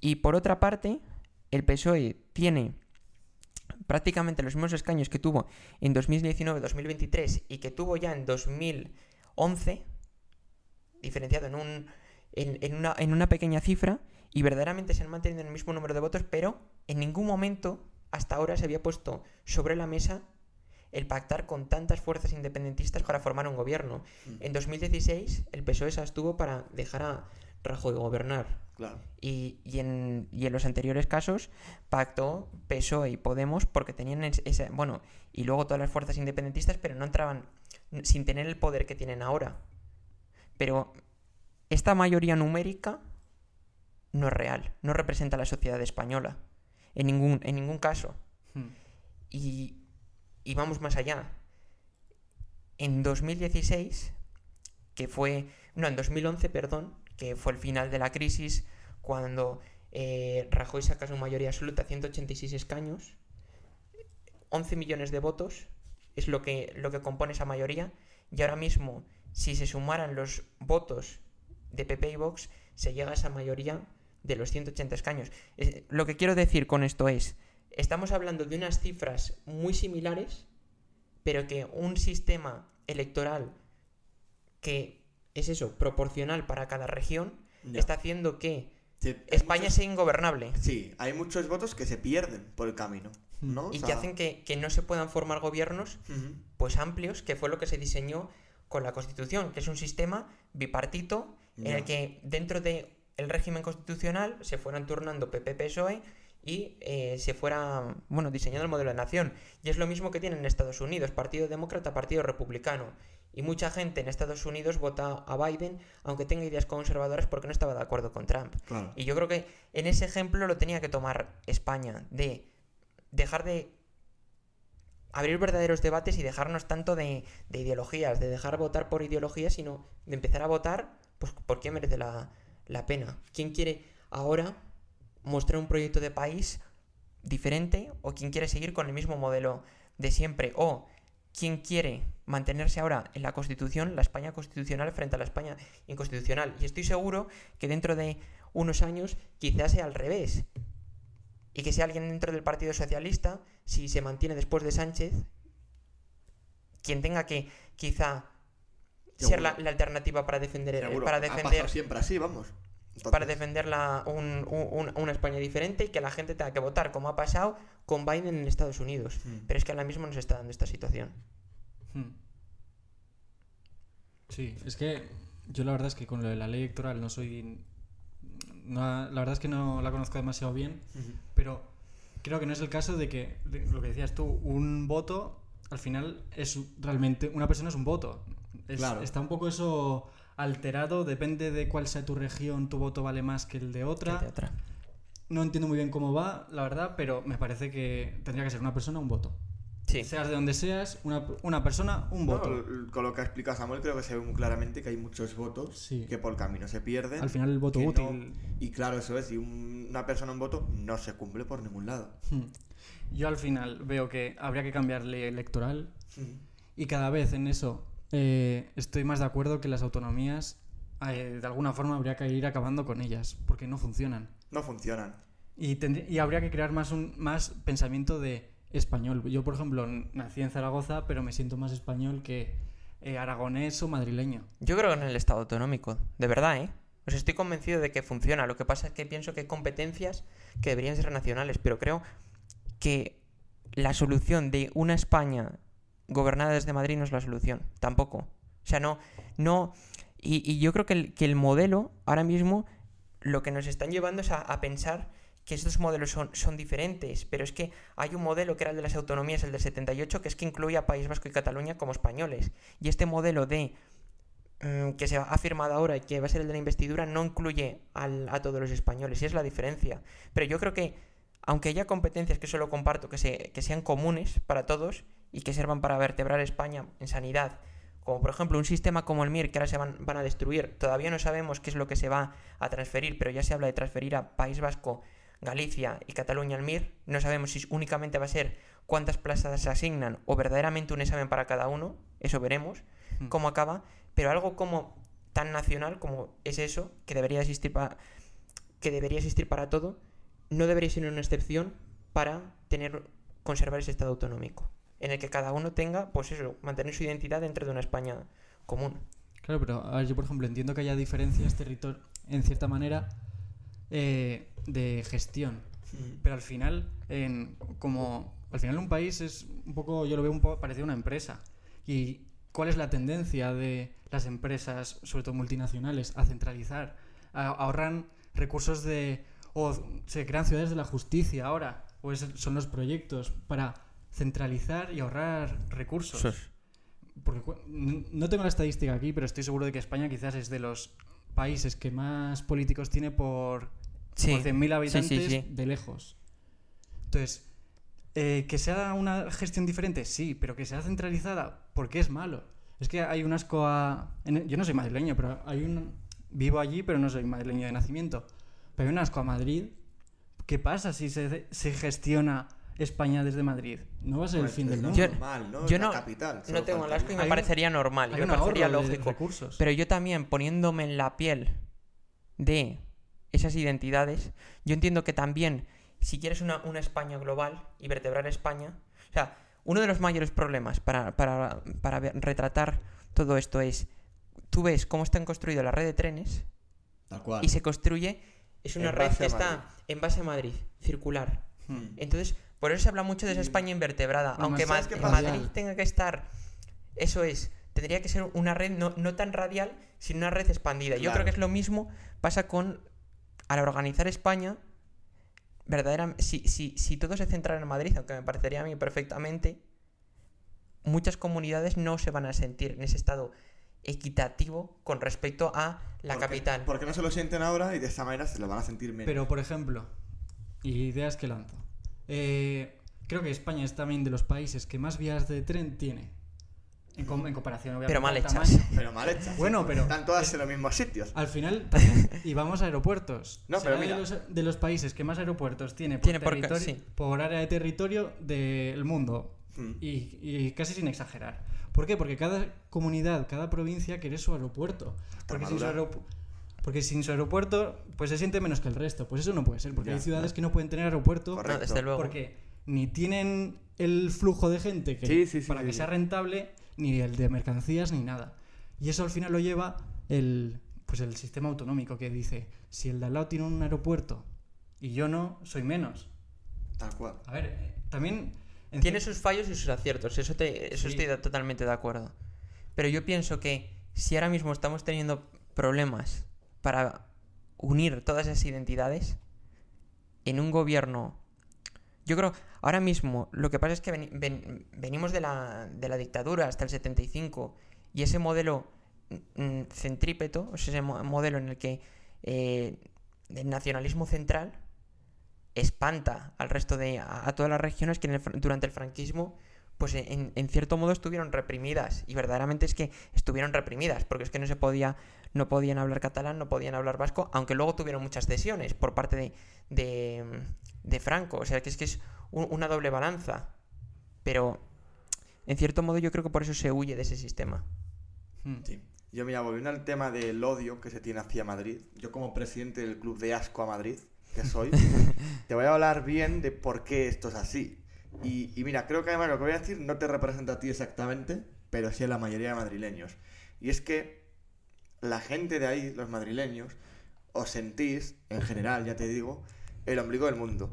Y por otra parte, el PSOE tiene prácticamente los mismos escaños que tuvo en 2019-2023 y que tuvo ya en 2011, diferenciado en, un, en, en una, en una pequeña cifra, y verdaderamente se han mantenido en el mismo número de votos, pero en ningún momento hasta ahora se había puesto sobre la mesa el pactar con tantas fuerzas independentistas para formar un gobierno. En 2016 el PSOE se abstuvo para dejar a Rajoy gobernar. Claro. Y, y en, y en los anteriores casos pactó PSOE y Podemos porque tenían es- esa... Bueno, y luego todas las fuerzas independentistas, pero no entraban sin tener el poder que tienen ahora. Pero esta mayoría numérica no es real, no representa a la sociedad española. En ningún, en ningún caso. Hmm. Y, y vamos más allá. En 2016, que fue. No, en 2011, perdón, que fue el final de la crisis, cuando eh, Rajoy saca su mayoría absoluta, 186 escaños, 11 millones de votos es lo que, lo que compone esa mayoría, y ahora mismo, si se sumaran los votos de PP y Vox, se llega a esa mayoría de los 180 escaños. Lo que quiero decir con esto es, estamos hablando de unas cifras muy similares, pero que un sistema electoral que es eso, proporcional para cada región, está haciendo que Sí, España muchos- sea ingobernable. Sí, hay muchos votos que se pierden por el camino, ¿no? O y que hacen que, que no se puedan formar gobiernos pues amplios, que fue lo que se diseñó con la Constitución, que es un sistema bipartito en el que dentro del régimen constitucional se fueran turnando PP-PSOE y eh, se fuera, bueno, diseñando el modelo de nación. Y es lo mismo que tienen en Estados Unidos, Partido Demócrata, Partido Republicano. Y mucha gente en Estados Unidos vota a Biden, aunque tenga ideas conservadoras, porque no estaba de acuerdo con Trump. Claro. Y yo creo que en ese ejemplo lo tenía que tomar España, de dejar de abrir verdaderos debates y dejarnos tanto de, de ideologías, de dejar votar por ideologías, sino de empezar a votar pues, por qué merece la, la pena. ¿Quién quiere ahora mostrar un proyecto de país diferente o quién quiere seguir con el mismo modelo de siempre? O quién quiere mantenerse ahora en la Constitución, la España constitucional frente a la España inconstitucional. Y estoy seguro que dentro de unos años quizás sea al revés. Y que sea alguien dentro del Partido Socialista, si se mantiene después de Sánchez, quien tenga que quizá ser la, alternativa para defender, Seguro, para ha pasado defender siempre así, vamos. Entonces, para defender la- un- un- un- una España diferente y que la gente tenga que votar, como ha pasado con Biden en Estados Unidos. Mm. Pero es que ahora mismo nos está dando esta situación. Hmm. Sí, es que yo la verdad es que con lo de la ley electoral no soy... no- la verdad es que no la conozco demasiado bien, pero creo que no es el caso de que, de lo que decías tú, un voto al final es realmente... Una persona es un voto. Es- Claro. Está un poco eso alterado, depende de cuál sea tu región, tu voto vale más que el de otra. De otra. No entiendo muy bien cómo va, la verdad, pero me parece que tendría que ser una persona, un voto. Sí. Seas de donde seas, una, una persona, un voto. con lo que ha explicado Samuel, creo que se ve muy claramente que hay muchos votos Sí. que por el camino se pierden. Al final el voto no- útil. y claro, eso es, si un- una persona un voto no se cumple por ningún lado. Hmm. Yo al final veo que habría que cambiar ley electoral Ujú. y cada vez en eso eh, estoy más de acuerdo que las autonomías eh, de alguna forma habría que ir acabando con ellas porque no funcionan. No funcionan. Y, y habría que crear más, un, más pensamiento de español. Yo, por ejemplo, nací en Zaragoza, pero me siento más español que eh, aragonés o madrileño. Yo creo que en el Estado autonómico, de verdad, ¿eh? Sea, estoy convencido de que funciona. Lo que pasa es que pienso que hay competencias que deberían ser nacionales, pero creo que la solución de una España gobernada desde Madrid no es la solución, tampoco. O sea, no, no. Y, yo creo que el, que el modelo ahora mismo lo que nos están llevando es a, pensar que estos modelos son, son diferentes, pero es que hay un modelo que era el de las autonomías, el del 78, que es que incluye a País Vasco y Cataluña como españoles. Y este modelo de mm, que se ha firmado ahora y que va a ser el de la investidura no incluye al- a todos los españoles, y es la diferencia. Pero yo creo que, aunque haya competencias que solo comparto, que, se, que sean comunes para todos y que sirvan para vertebrar España en sanidad, como por ejemplo un sistema como el MIR que ahora se van, van a destruir, todavía no sabemos qué es lo que se va a transferir, pero ya se habla de transferir a País Vasco, Galicia y Cataluña al MIR, no sabemos si únicamente va a ser cuántas plazas se asignan o verdaderamente un examen para cada uno, eso veremos Hmm. cómo acaba, pero algo como tan nacional como es eso, que debería existir para que debería existir para todo, no debería ser una excepción para tener conservar ese estado autonómico, en el que cada uno tenga, pues eso, mantener su identidad dentro de una España común. Claro, pero a ver, yo por ejemplo entiendo que haya diferencias territor en cierta manera eh, de gestión. Pero al final, en, como Al final un país es un poco, yo lo veo un poco parecido a una empresa. ¿Y cuál es la tendencia de las empresas, sobre todo multinacionales, a centralizar? A- ahorran recursos de... o se crean ciudades de la justicia ahora, o es- son los proyectos para centralizar y ahorrar recursos. Porque no tengo la estadística aquí, pero estoy seguro de que España quizás es de los países que más políticos tiene por, Sí. por 100.000 Sí, habitantes sí, de lejos. Entonces, eh, que sea una gestión diferente, sí, pero que sea centralizada, ¿por qué es malo? Es que hay un asco a... Yo no soy madrileño, pero hay un... Vivo allí, pero no soy madrileño de nacimiento. Pero hay un asco a Madrid. ¿Qué pasa si se, se gestiona España desde Madrid? No va a ser el Pues fin del mundo. Yo, normal, ¿no? yo la no, capital, no tengo asco y me un- parecería normal, y me parecería lógico. recursos. Pero yo también, poniéndome en la piel de esas identidades, yo entiendo que también, si quieres una, una España global y vertebrar España, o sea, uno de los mayores problemas para, para, para retratar todo esto es, tú ves cómo están construidas la red de trenes Tal cual. y se construye, es una En red que a está en base a Madrid, circular. Hmm. Entonces, por eso se habla mucho de esa España invertebrada. Aunque. Madrid tenga que estar, eso es, tendría que ser una red no, no tan radial, sino una red expandida. Yo Claro. creo que es lo mismo, pasa con, al organizar España, verdaderamente, si, si, si todo se centrara en Madrid, aunque me parecería a mí perfectamente, muchas comunidades no se van a sentir en ese estado equitativo con respecto a la Porque- capital. Porque no se lo sienten ahora y de esta manera se lo van a sentir menos. Pero, por ejemplo, y ideas que lanzo. Eh, creo que España es también de los países que más vías de tren tiene. En, com- en comparación, obviamente, Pero mal al hechas. tamaño. Pero mal hechas. Bueno, pero- Están todas en los mismos sitios. Al final, también, y vamos a aeropuertos. No, Será pero mira. De los, de los países que más aeropuertos tiene por, Tiene por sí. por área de territorio del mundo. Hmm. Y, y casi sin exagerar. ¿Por qué? Porque cada comunidad, cada provincia quiere su aeropuerto. Porque sin su, aeropu- porque sin su aeropuerto, pues se siente menos que el resto. Pues eso no puede ser, porque Ya, hay ciudades ya. que no pueden tener aeropuerto Correcto. No, desde luego. porque ni tienen el flujo de gente que, Sí, sí, sí, para sí, que sí. sea rentable, ni el de mercancías, ni nada. Y eso al final lo lleva el, pues el sistema autonómico que dice, si el de al lado tiene un aeropuerto y yo no, soy menos. Tal cual. A ver, eh, también... en Tiene sus fallos y sus aciertos, eso, te, eso Sí. estoy totalmente de acuerdo. Pero yo pienso que si ahora mismo estamos teniendo problemas para unir todas esas identidades en un gobierno... Yo creo, ahora mismo, lo que pasa es que veni- ven- venimos de la, de la dictadura hasta el 75 y ese modelo mm, centrípeto, o sea, ese mo- modelo en el que eh, el nacionalismo central espanta al resto de a, todas las regiones que durante el franquismo pues en, en cierto modo estuvieron reprimidas y verdaderamente es que estuvieron reprimidas porque es que no se podía no podían hablar catalán no podían hablar vasco aunque luego tuvieron muchas cesiones por parte de de, de Franco o sea que es que es un- una doble balanza pero en cierto modo yo creo que por eso se huye de ese sistema Hmm. Sí. Yo, mira, volviendo al tema del odio que se tiene hacia Madrid, yo como presidente del club de asco a Madrid, que soy, te voy a hablar bien de por qué esto es así. Y, mira, creo que además lo que voy a decir no te representa a ti exactamente, pero sí a la mayoría de madrileños. Y es que la gente de ahí, los madrileños, os sentís, en general, ya te digo, el ombligo del mundo.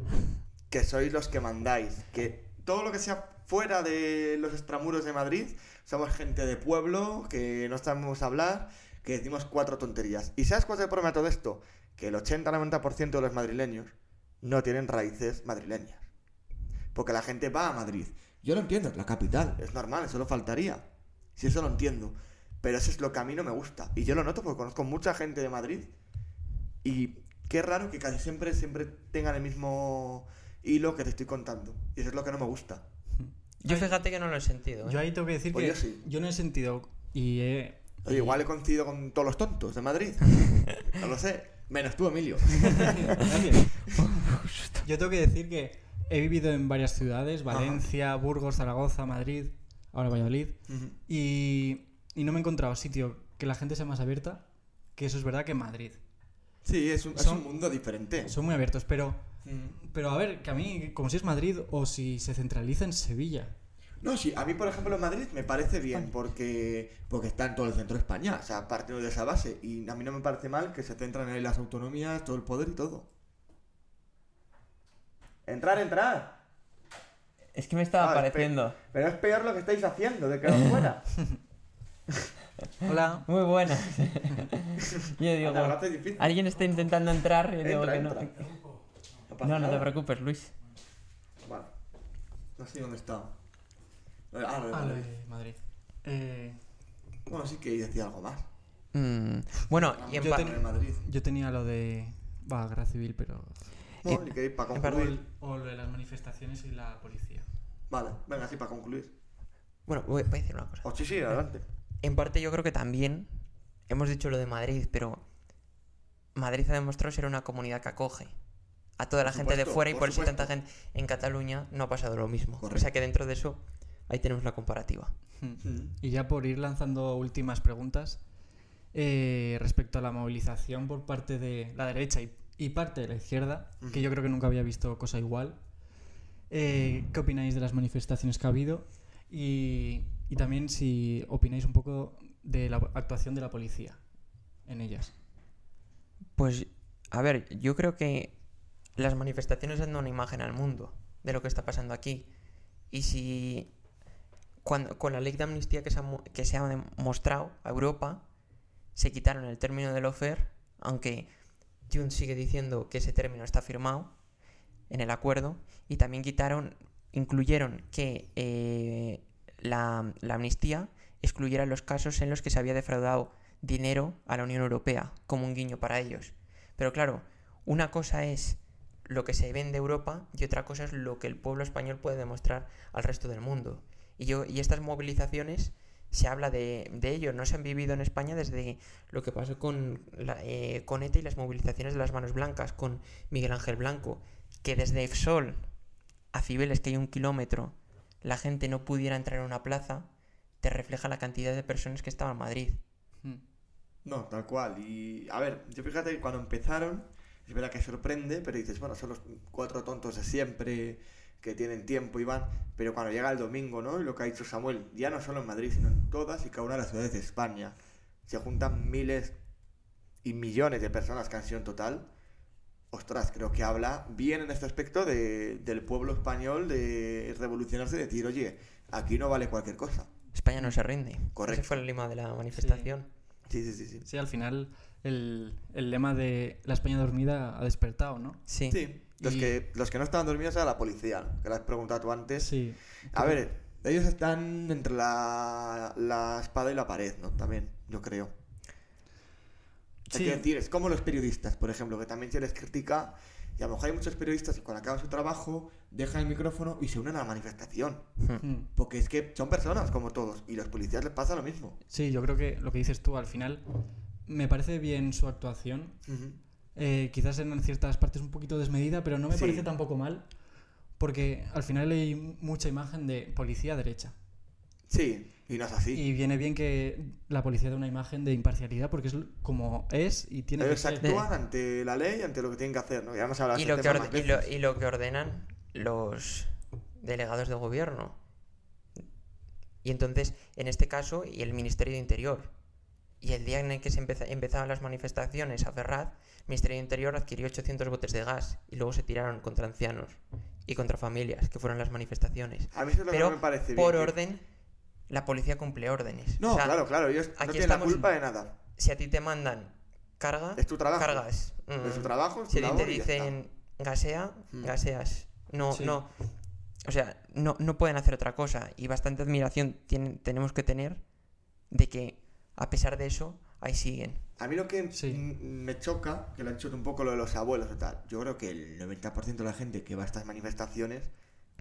Que sois los que mandáis. Que todo lo que sea fuera de los extramuros de Madrid, somos gente de pueblo, que no sabemos hablar, que decimos cuatro tonterías. ¿Y sabes cuál es el problema de todo esto? Que el 80-90% de los madrileños no tienen raíces madrileñas. Porque la gente va a Madrid. Yo lo entiendo, es la capital, es normal, eso lo faltaría. Si eso lo entiendo. Pero eso es lo que a mí no me gusta. Y yo lo noto porque conozco mucha gente de Madrid. Y qué raro que casi siempre, siempre tengan el mismo hilo que te estoy contando. Y eso es lo que no me gusta. yo fíjate que no lo he sentido ¿eh? Yo ahí tengo que decir Pues que yo sí. yo no he sentido y he... Oye, igual he coincidido con todos los tontos de Madrid. No lo sé. Menos tú, Emilio. Yo tengo que decir que he vivido en varias ciudades, Valencia, Burgos, Zaragoza, Madrid, ahora Valladolid, y, y no me he encontrado sitio que la gente sea más abierta, que eso es verdad que en Madrid. Sí, es un, es Son- un mundo diferente. Son muy abiertos, pero, pero a ver, que a mí, como si es Madrid o si se centraliza en Sevilla. No, sí, a mí, por ejemplo, en Madrid me parece bien porque, porque está en todo el centro de España, o sea, partiendo de esa base. Y a mí no me parece mal que se centran ahí las autonomías, todo el poder y todo. Entrar, entrar. Es que me estaba Ah, es pe- apareciendo. Pero es peor lo que estáis haciendo, de quedar fuera. Hola. Muy buena. yo digo, es difícil. alguien está intentando entrar y yo digo Entra, que no. entra. No, No, no te preocupes, Luis. Vale. No sé dónde está. Ah, lo de Ah, Madrid. Madrid. Eh, Bueno, sí que decía algo más. Mm, Bueno, y en Yo Madrid. yo tenía lo de. Va, guerra civil, pero. Bueno, y que para en concluir. O lo de las manifestaciones y la policía. Vale, venga, así para concluir. bueno, voy, voy a decir una cosa. O sí, sí, adelante. En parte yo creo que también hemos dicho lo de Madrid, pero Madrid ha demostrado ser una comunidad que acoge a toda la Por gente de fuera y por por eso tanta gente en Cataluña no ha pasado lo mismo. O sea que dentro de eso ahí tenemos la comparativa. Y ya por ir lanzando últimas preguntas eh, respecto a la movilización por parte de la derecha y, y parte de la izquierda, que yo creo que nunca había visto cosa igual. Eh, ¿Qué opináis de las manifestaciones que ha habido? Y, y también si opináis un poco de la actuación de la policía en ellas. Pues, a ver, yo creo que las manifestaciones dan una imagen al mundo de lo que está pasando aquí. Y si cuando, con la ley de amnistía que se ha, que se ha mostrado a Europa, se quitaron el término de lofer, aunque Junts sigue diciendo que ese término está firmado en el acuerdo, y también quitaron, incluyeron que eh, la, la amnistía excluyera los casos en los que se había defraudado dinero a la Unión Europea, como un guiño para ellos. Pero claro, una cosa es lo que se ve de Europa y otra cosa es lo que el pueblo español puede demostrar al resto del mundo. Y, yo, y estas movilizaciones se habla de, de ello, no se han vivido en España desde lo que pasó con, la, eh, con ETA y las movilizaciones de las manos blancas, con Miguel Ángel Blanco, que desde Efsol a Cibeles, que hay un kilómetro, la gente no pudiera entrar a una plaza, te refleja la cantidad de personas que estaban en Madrid. No, tal cual. Y a ver, yo fíjate que cuando empezaron, es verdad que sorprende, pero dices, bueno, son los cuatro tontos de siempre que tienen tiempo y van. Pero cuando llega el domingo, ¿no? Y lo que ha dicho Samuel, ya no solo en Madrid, sino en todas y cada una de las ciudades de España, se juntan miles y millones de personas que han sido en total. Ostras, creo que habla bien en este aspecto de- del pueblo español de revolucionarse y decir, oye, aquí no vale cualquier cosa. España no se rinde. Correcto. Ese fue el lema de la manifestación. Sí, sí, sí, sí. Sí, al final el, el lema de la España dormida ha despertado, ¿no? Sí. Sí, los, Y- que, los que no estaban dormidos era la policía, que lo has preguntado tú antes. Sí. A ver, ellos están entre la, la espada y la pared, ¿no? También, yo creo. Sí. que decir, es como los periodistas, por ejemplo, que también se les critica. Y a lo mejor hay muchos periodistas que cuando acaban su trabajo dejan el micrófono y se unen a la manifestación. Mm. Porque es que son personas como todos. Y a los policías les pasa lo mismo. Sí, yo creo que lo que dices tú al final me parece bien su actuación. Ujú. Eh, quizás en ciertas partes un poquito desmedida, pero no me Sí. parece tampoco mal. Porque al final hay mucha imagen de policía derecha. Sí, y no es así. Y viene bien que la policía dé una imagen de imparcialidad porque es como es y tiene que Ellos ser. actúan ante la ley, ante lo que tienen que hacer, ¿no? Ya hemos hablado Y, este lo que tema orde- más y, lo, veces. y lo que ordenan los delegados de gobierno. Y entonces, en este caso, y el Ministerio de Interior. Y el día en el que se empeza- empezaban las manifestaciones a Ferraz, el Ministerio de Interior adquirió 800 botes de gas y luego se tiraron contra ancianos y contra familias, que fueron las manifestaciones. A mí eso es lo que Pero no me parece bien. por que- orden, la policía cumple órdenes. No, O sea, claro, claro, ellos no aquí tienen la culpa de nada. Si a ti te mandan carga, Es tu trabajo. cargas. Es su Mm. trabajo, es Si tu a ti te dicen gasea, Mm. gaseas. No, Sí. no. O sea, no, no pueden hacer otra cosa. Y bastante admiración tienen, tenemos que tener de que, a pesar de eso, ahí siguen. A mí lo que Sí. me choca, que lo han hecho un poco lo de los abuelos y tal, yo creo que el 90% de la gente que va a estas manifestaciones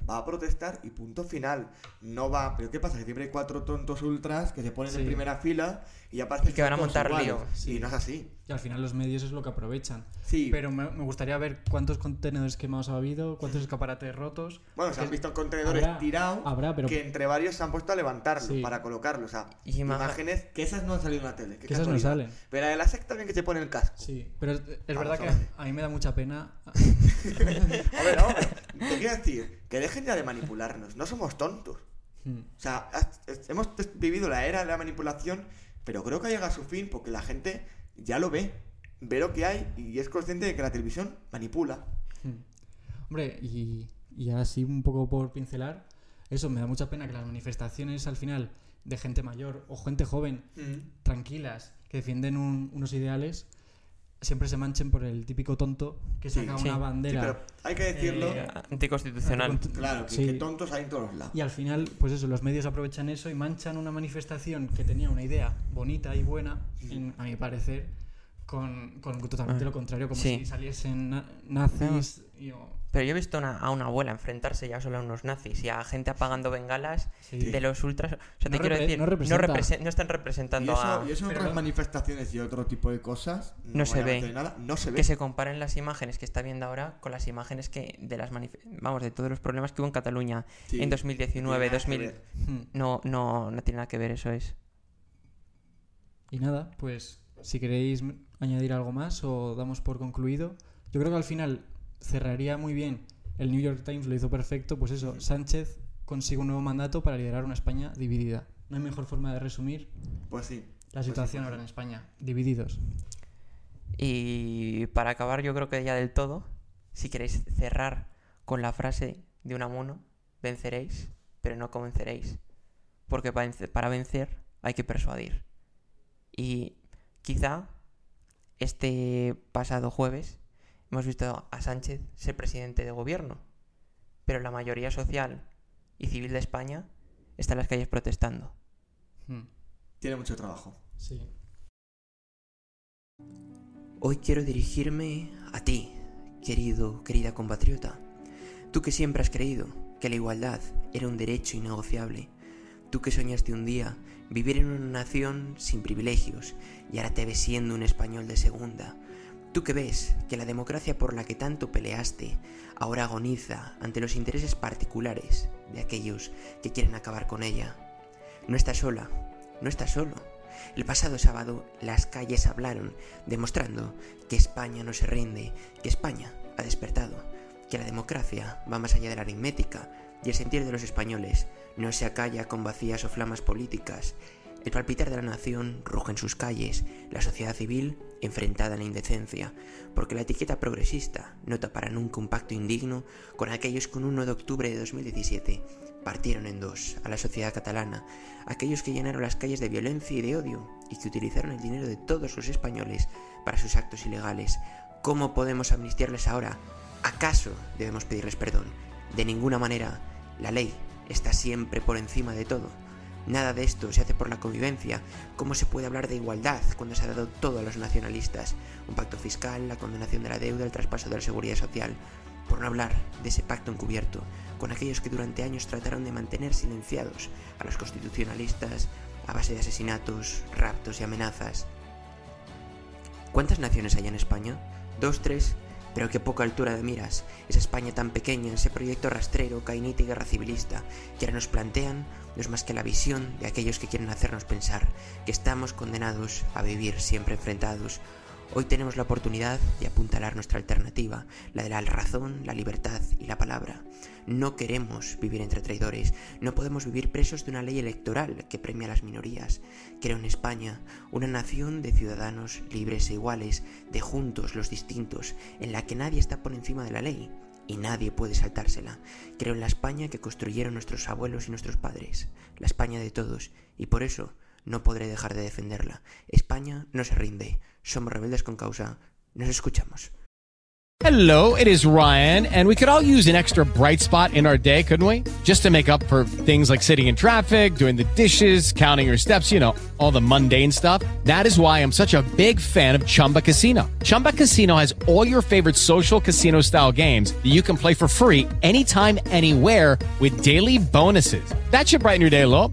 va a protestar y punto final. No va, pero ¿qué pasa? Que siempre hay cuatro tontos ultras que se ponen en primera fila y aparecen Y que van a montar lío. Y no es así. Y al final los medios es lo que aprovechan. Sí. Pero me, me gustaría ver cuántos contenedores quemados ha habido, cuántos escaparates rotos. Bueno, se han visto contenedores habrá- tirados habrá, pero- que entre varios se han puesto a levantarlo Sí. para colocarlo. O sea, Y imágenes que esas no han salido en la tele. qué Que esas no salen. Pero la de la secta bien que se pone el casco. Sí, pero es, es verdad a que a mí me da mucha pena. A ver, no, te quiero decir, que dejen ya de manipularnos, no somos tontos. Mm. O sea, has- hemos vivido la era de la manipulación, pero creo que llega a su fin porque la gente ya lo ve, ve lo que hay y es consciente de que la televisión manipula. Mm. Hombre, y Y así un poco por pincelar, eso me da mucha pena que las manifestaciones al final de gente mayor o gente joven, tranquilas, que defienden un- unos ideales, siempre se manchen por el típico tonto que Sí, saca sí. una Sí, bandera. pero hay que decirlo. eh, Anticonstitucional. claro, que, Sí. que tontos hay en todos lados. Y al final, pues eso, los medios aprovechan eso y manchan una manifestación que tenía una idea bonita y buena, en- a mi parecer, con, con totalmente Ah, lo contrario, como sí. si saliesen na- nazis y, o- Pero yo he visto una- a una abuela enfrentarse ya solo a unos nazis y a gente apagando bengalas Sí. de los ultras. O sea, te No quiero repre- decir, no están Y representando eso, a. y eso en otras manifestaciones y otro tipo de cosas No se ve. nada, no se ve. que se comparen las imágenes que está viendo ahora con las imágenes que de las vamos de todos los problemas que hubo en Cataluña Sí, en 2019 no tiene 2000 nada que ver. Hmm. no no no tiene nada que ver eso es Y nada, pues si queréis añadir algo más o damos por concluido, yo creo que al final cerraría muy bien. El New York Times lo hizo perfecto, pues eso, Sánchez consigue un nuevo mandato para liderar una España dividida. No hay mejor forma de resumir Pues sí. la situación ahora en España, divididos. y para acabar yo creo que ya del todo si queréis cerrar con la frase de Unamuno venceréis pero no convenceréis porque para vencer hay que persuadir y quizá este pasado jueves hemos visto a Sánchez ser presidente de gobierno, pero la mayoría social y civil de España está en las calles protestando. Hmm. Tiene mucho trabajo. Sí. Hoy quiero dirigirme a ti, querido, querida compatriota. Tú que siempre has creído que la igualdad era un derecho innegociable. Tú que soñaste un día vivir en una nación sin privilegios y ahora te ves siendo un español de segunda. Tú que ves que la democracia por la que tanto peleaste ahora agoniza ante los intereses particulares de aquellos que quieren acabar con ella. No estás sola, no estás solo. El pasado sábado las calles hablaron, demostrando que España no se rinde, que España ha despertado, que la democracia va más allá de la aritmética y el sentir de los españoles no se acalla con vacías o flamas políticas. El palpitar de la nación ruge en sus calles, la sociedad civil enfrentada a la indecencia, porque la etiqueta progresista no tapará nunca un pacto indigno con aquellos que un 1 de octubre de 2017 partieron en dos a la sociedad catalana, aquellos que llenaron las calles de violencia y de odio y que utilizaron el dinero de todos los españoles para sus actos ilegales. ¿Cómo podemos amnistiarles ahora? ¿Acaso debemos pedirles perdón? De ninguna manera. La ley está siempre por encima de todo. Nada de esto se hace por la convivencia. ¿Cómo se puede hablar de igualdad cuando se ha dado todo a los nacionalistas? Un pacto fiscal, la condenación de la deuda, el traspaso de la seguridad social. Por no hablar de ese pacto encubierto con aquellos que durante años trataron de mantener silenciados a los constitucionalistas a base de asesinatos, raptos y amenazas. ¿Cuántas naciones hay en España? ¿Dos, tres? Pero qué poca altura de miras. Esa España tan pequeña, ese proyecto rastrero, cainita y guerra civilista, que ahora nos plantean no es más que la visión de aquellos que quieren hacernos pensar que estamos condenados a vivir siempre enfrentados. Hoy tenemos la oportunidad de apuntalar nuestra alternativa, la de la razón, la libertad y la palabra. No queremos vivir entre traidores, no podemos vivir presos de una ley electoral que premia a las minorías. Creo en España, una nación de ciudadanos libres e iguales, de juntos los distintos, en la que nadie está por encima de la ley y nadie puede saltársela. Creo en la España que construyeron nuestros abuelos y nuestros padres, la España de todos, y por eso no podré dejar de defenderla. España no se rinde, somos rebeldes con causa, nos escuchamos. Hello, it is Ryan, and we could all use an extra bright spot in our day, couldn't we? Just to make up for things like sitting in traffic, doing the dishes, counting your steps, you know, all the mundane stuff. That is why I'm such a big fan of Chumba Casino. Chumba Casino has all your favorite social casino style games that you can play for free anytime, anywhere with daily bonuses. That should brighten your day a little.